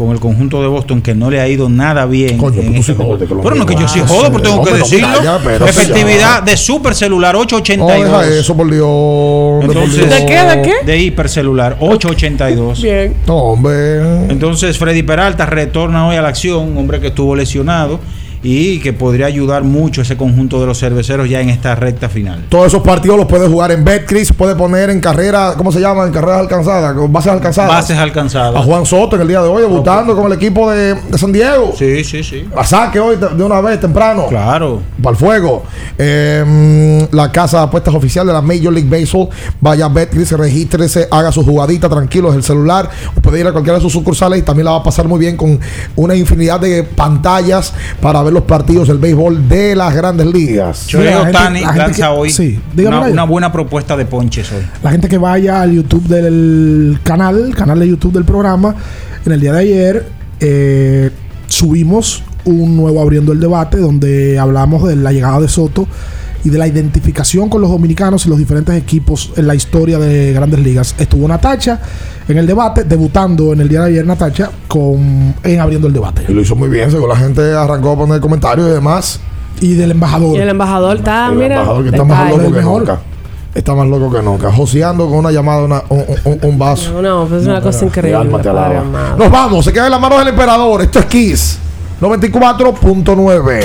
con el conjunto de Boston que no le ha ido nada bien. Coño, en tú este sí Pero no que yo sí jodo, pero tengo que no, decirlo. calla, pero Efectividad ya. de super celular No, 882. deja eso, por Dios. Entonces, ¿De qué? ¿De qué? De hipercelular 882. Bien. No, hombre. Entonces Freddy Peralta retorna hoy a la acción, un hombre que estuvo lesionado y que podría ayudar mucho ese conjunto de los cerveceros ya en esta recta final. Todos esos partidos los puede jugar en Betcris, puede poner en carrera, ¿cómo se llama? En carreras alcanzadas, con bases alcanzadas. Bases alcanzadas. A Juan Soto en el día de hoy, debutando con el equipo de, de San Diego. Sí, sí, sí. A saque hoy de una vez temprano. Claro. Para el fuego. Eh, la casa de apuestas oficial de la Major League Baseball. Vaya a Betcris, regístrese, haga su jugadita tranquilo desde el celular. O puede ir a cualquiera de sus sucursales y también la va a pasar muy bien con una infinidad de pantallas para ver los partidos del béisbol de las grandes ligas. Shohei la Ohtani la lanza que- hoy sí, una, buena propuesta de ponches hoy. La gente que vaya al YouTube del canal, canal de YouTube del programa, en el día de ayer eh, subimos un nuevo abriendo el debate donde hablamos de la llegada de Soto y de la identificación con los dominicanos y los diferentes equipos en la historia de Grandes Ligas. Estuvo Natacha en el debate, debutando en el día de ayer Natacha con en abriendo el debate. Y lo hizo muy bien, según la gente arrancó a poner comentarios y demás. Y del embajador. Y el embajador está, El mira. embajador que está más loco que nunca. Está más loco que nunca. Joseando con una llamada, una- un, un- un vaso. No, pues es una cosa increíble. Nos vamos, se queda en las manos del emperador. Esto es Kiss 94.9.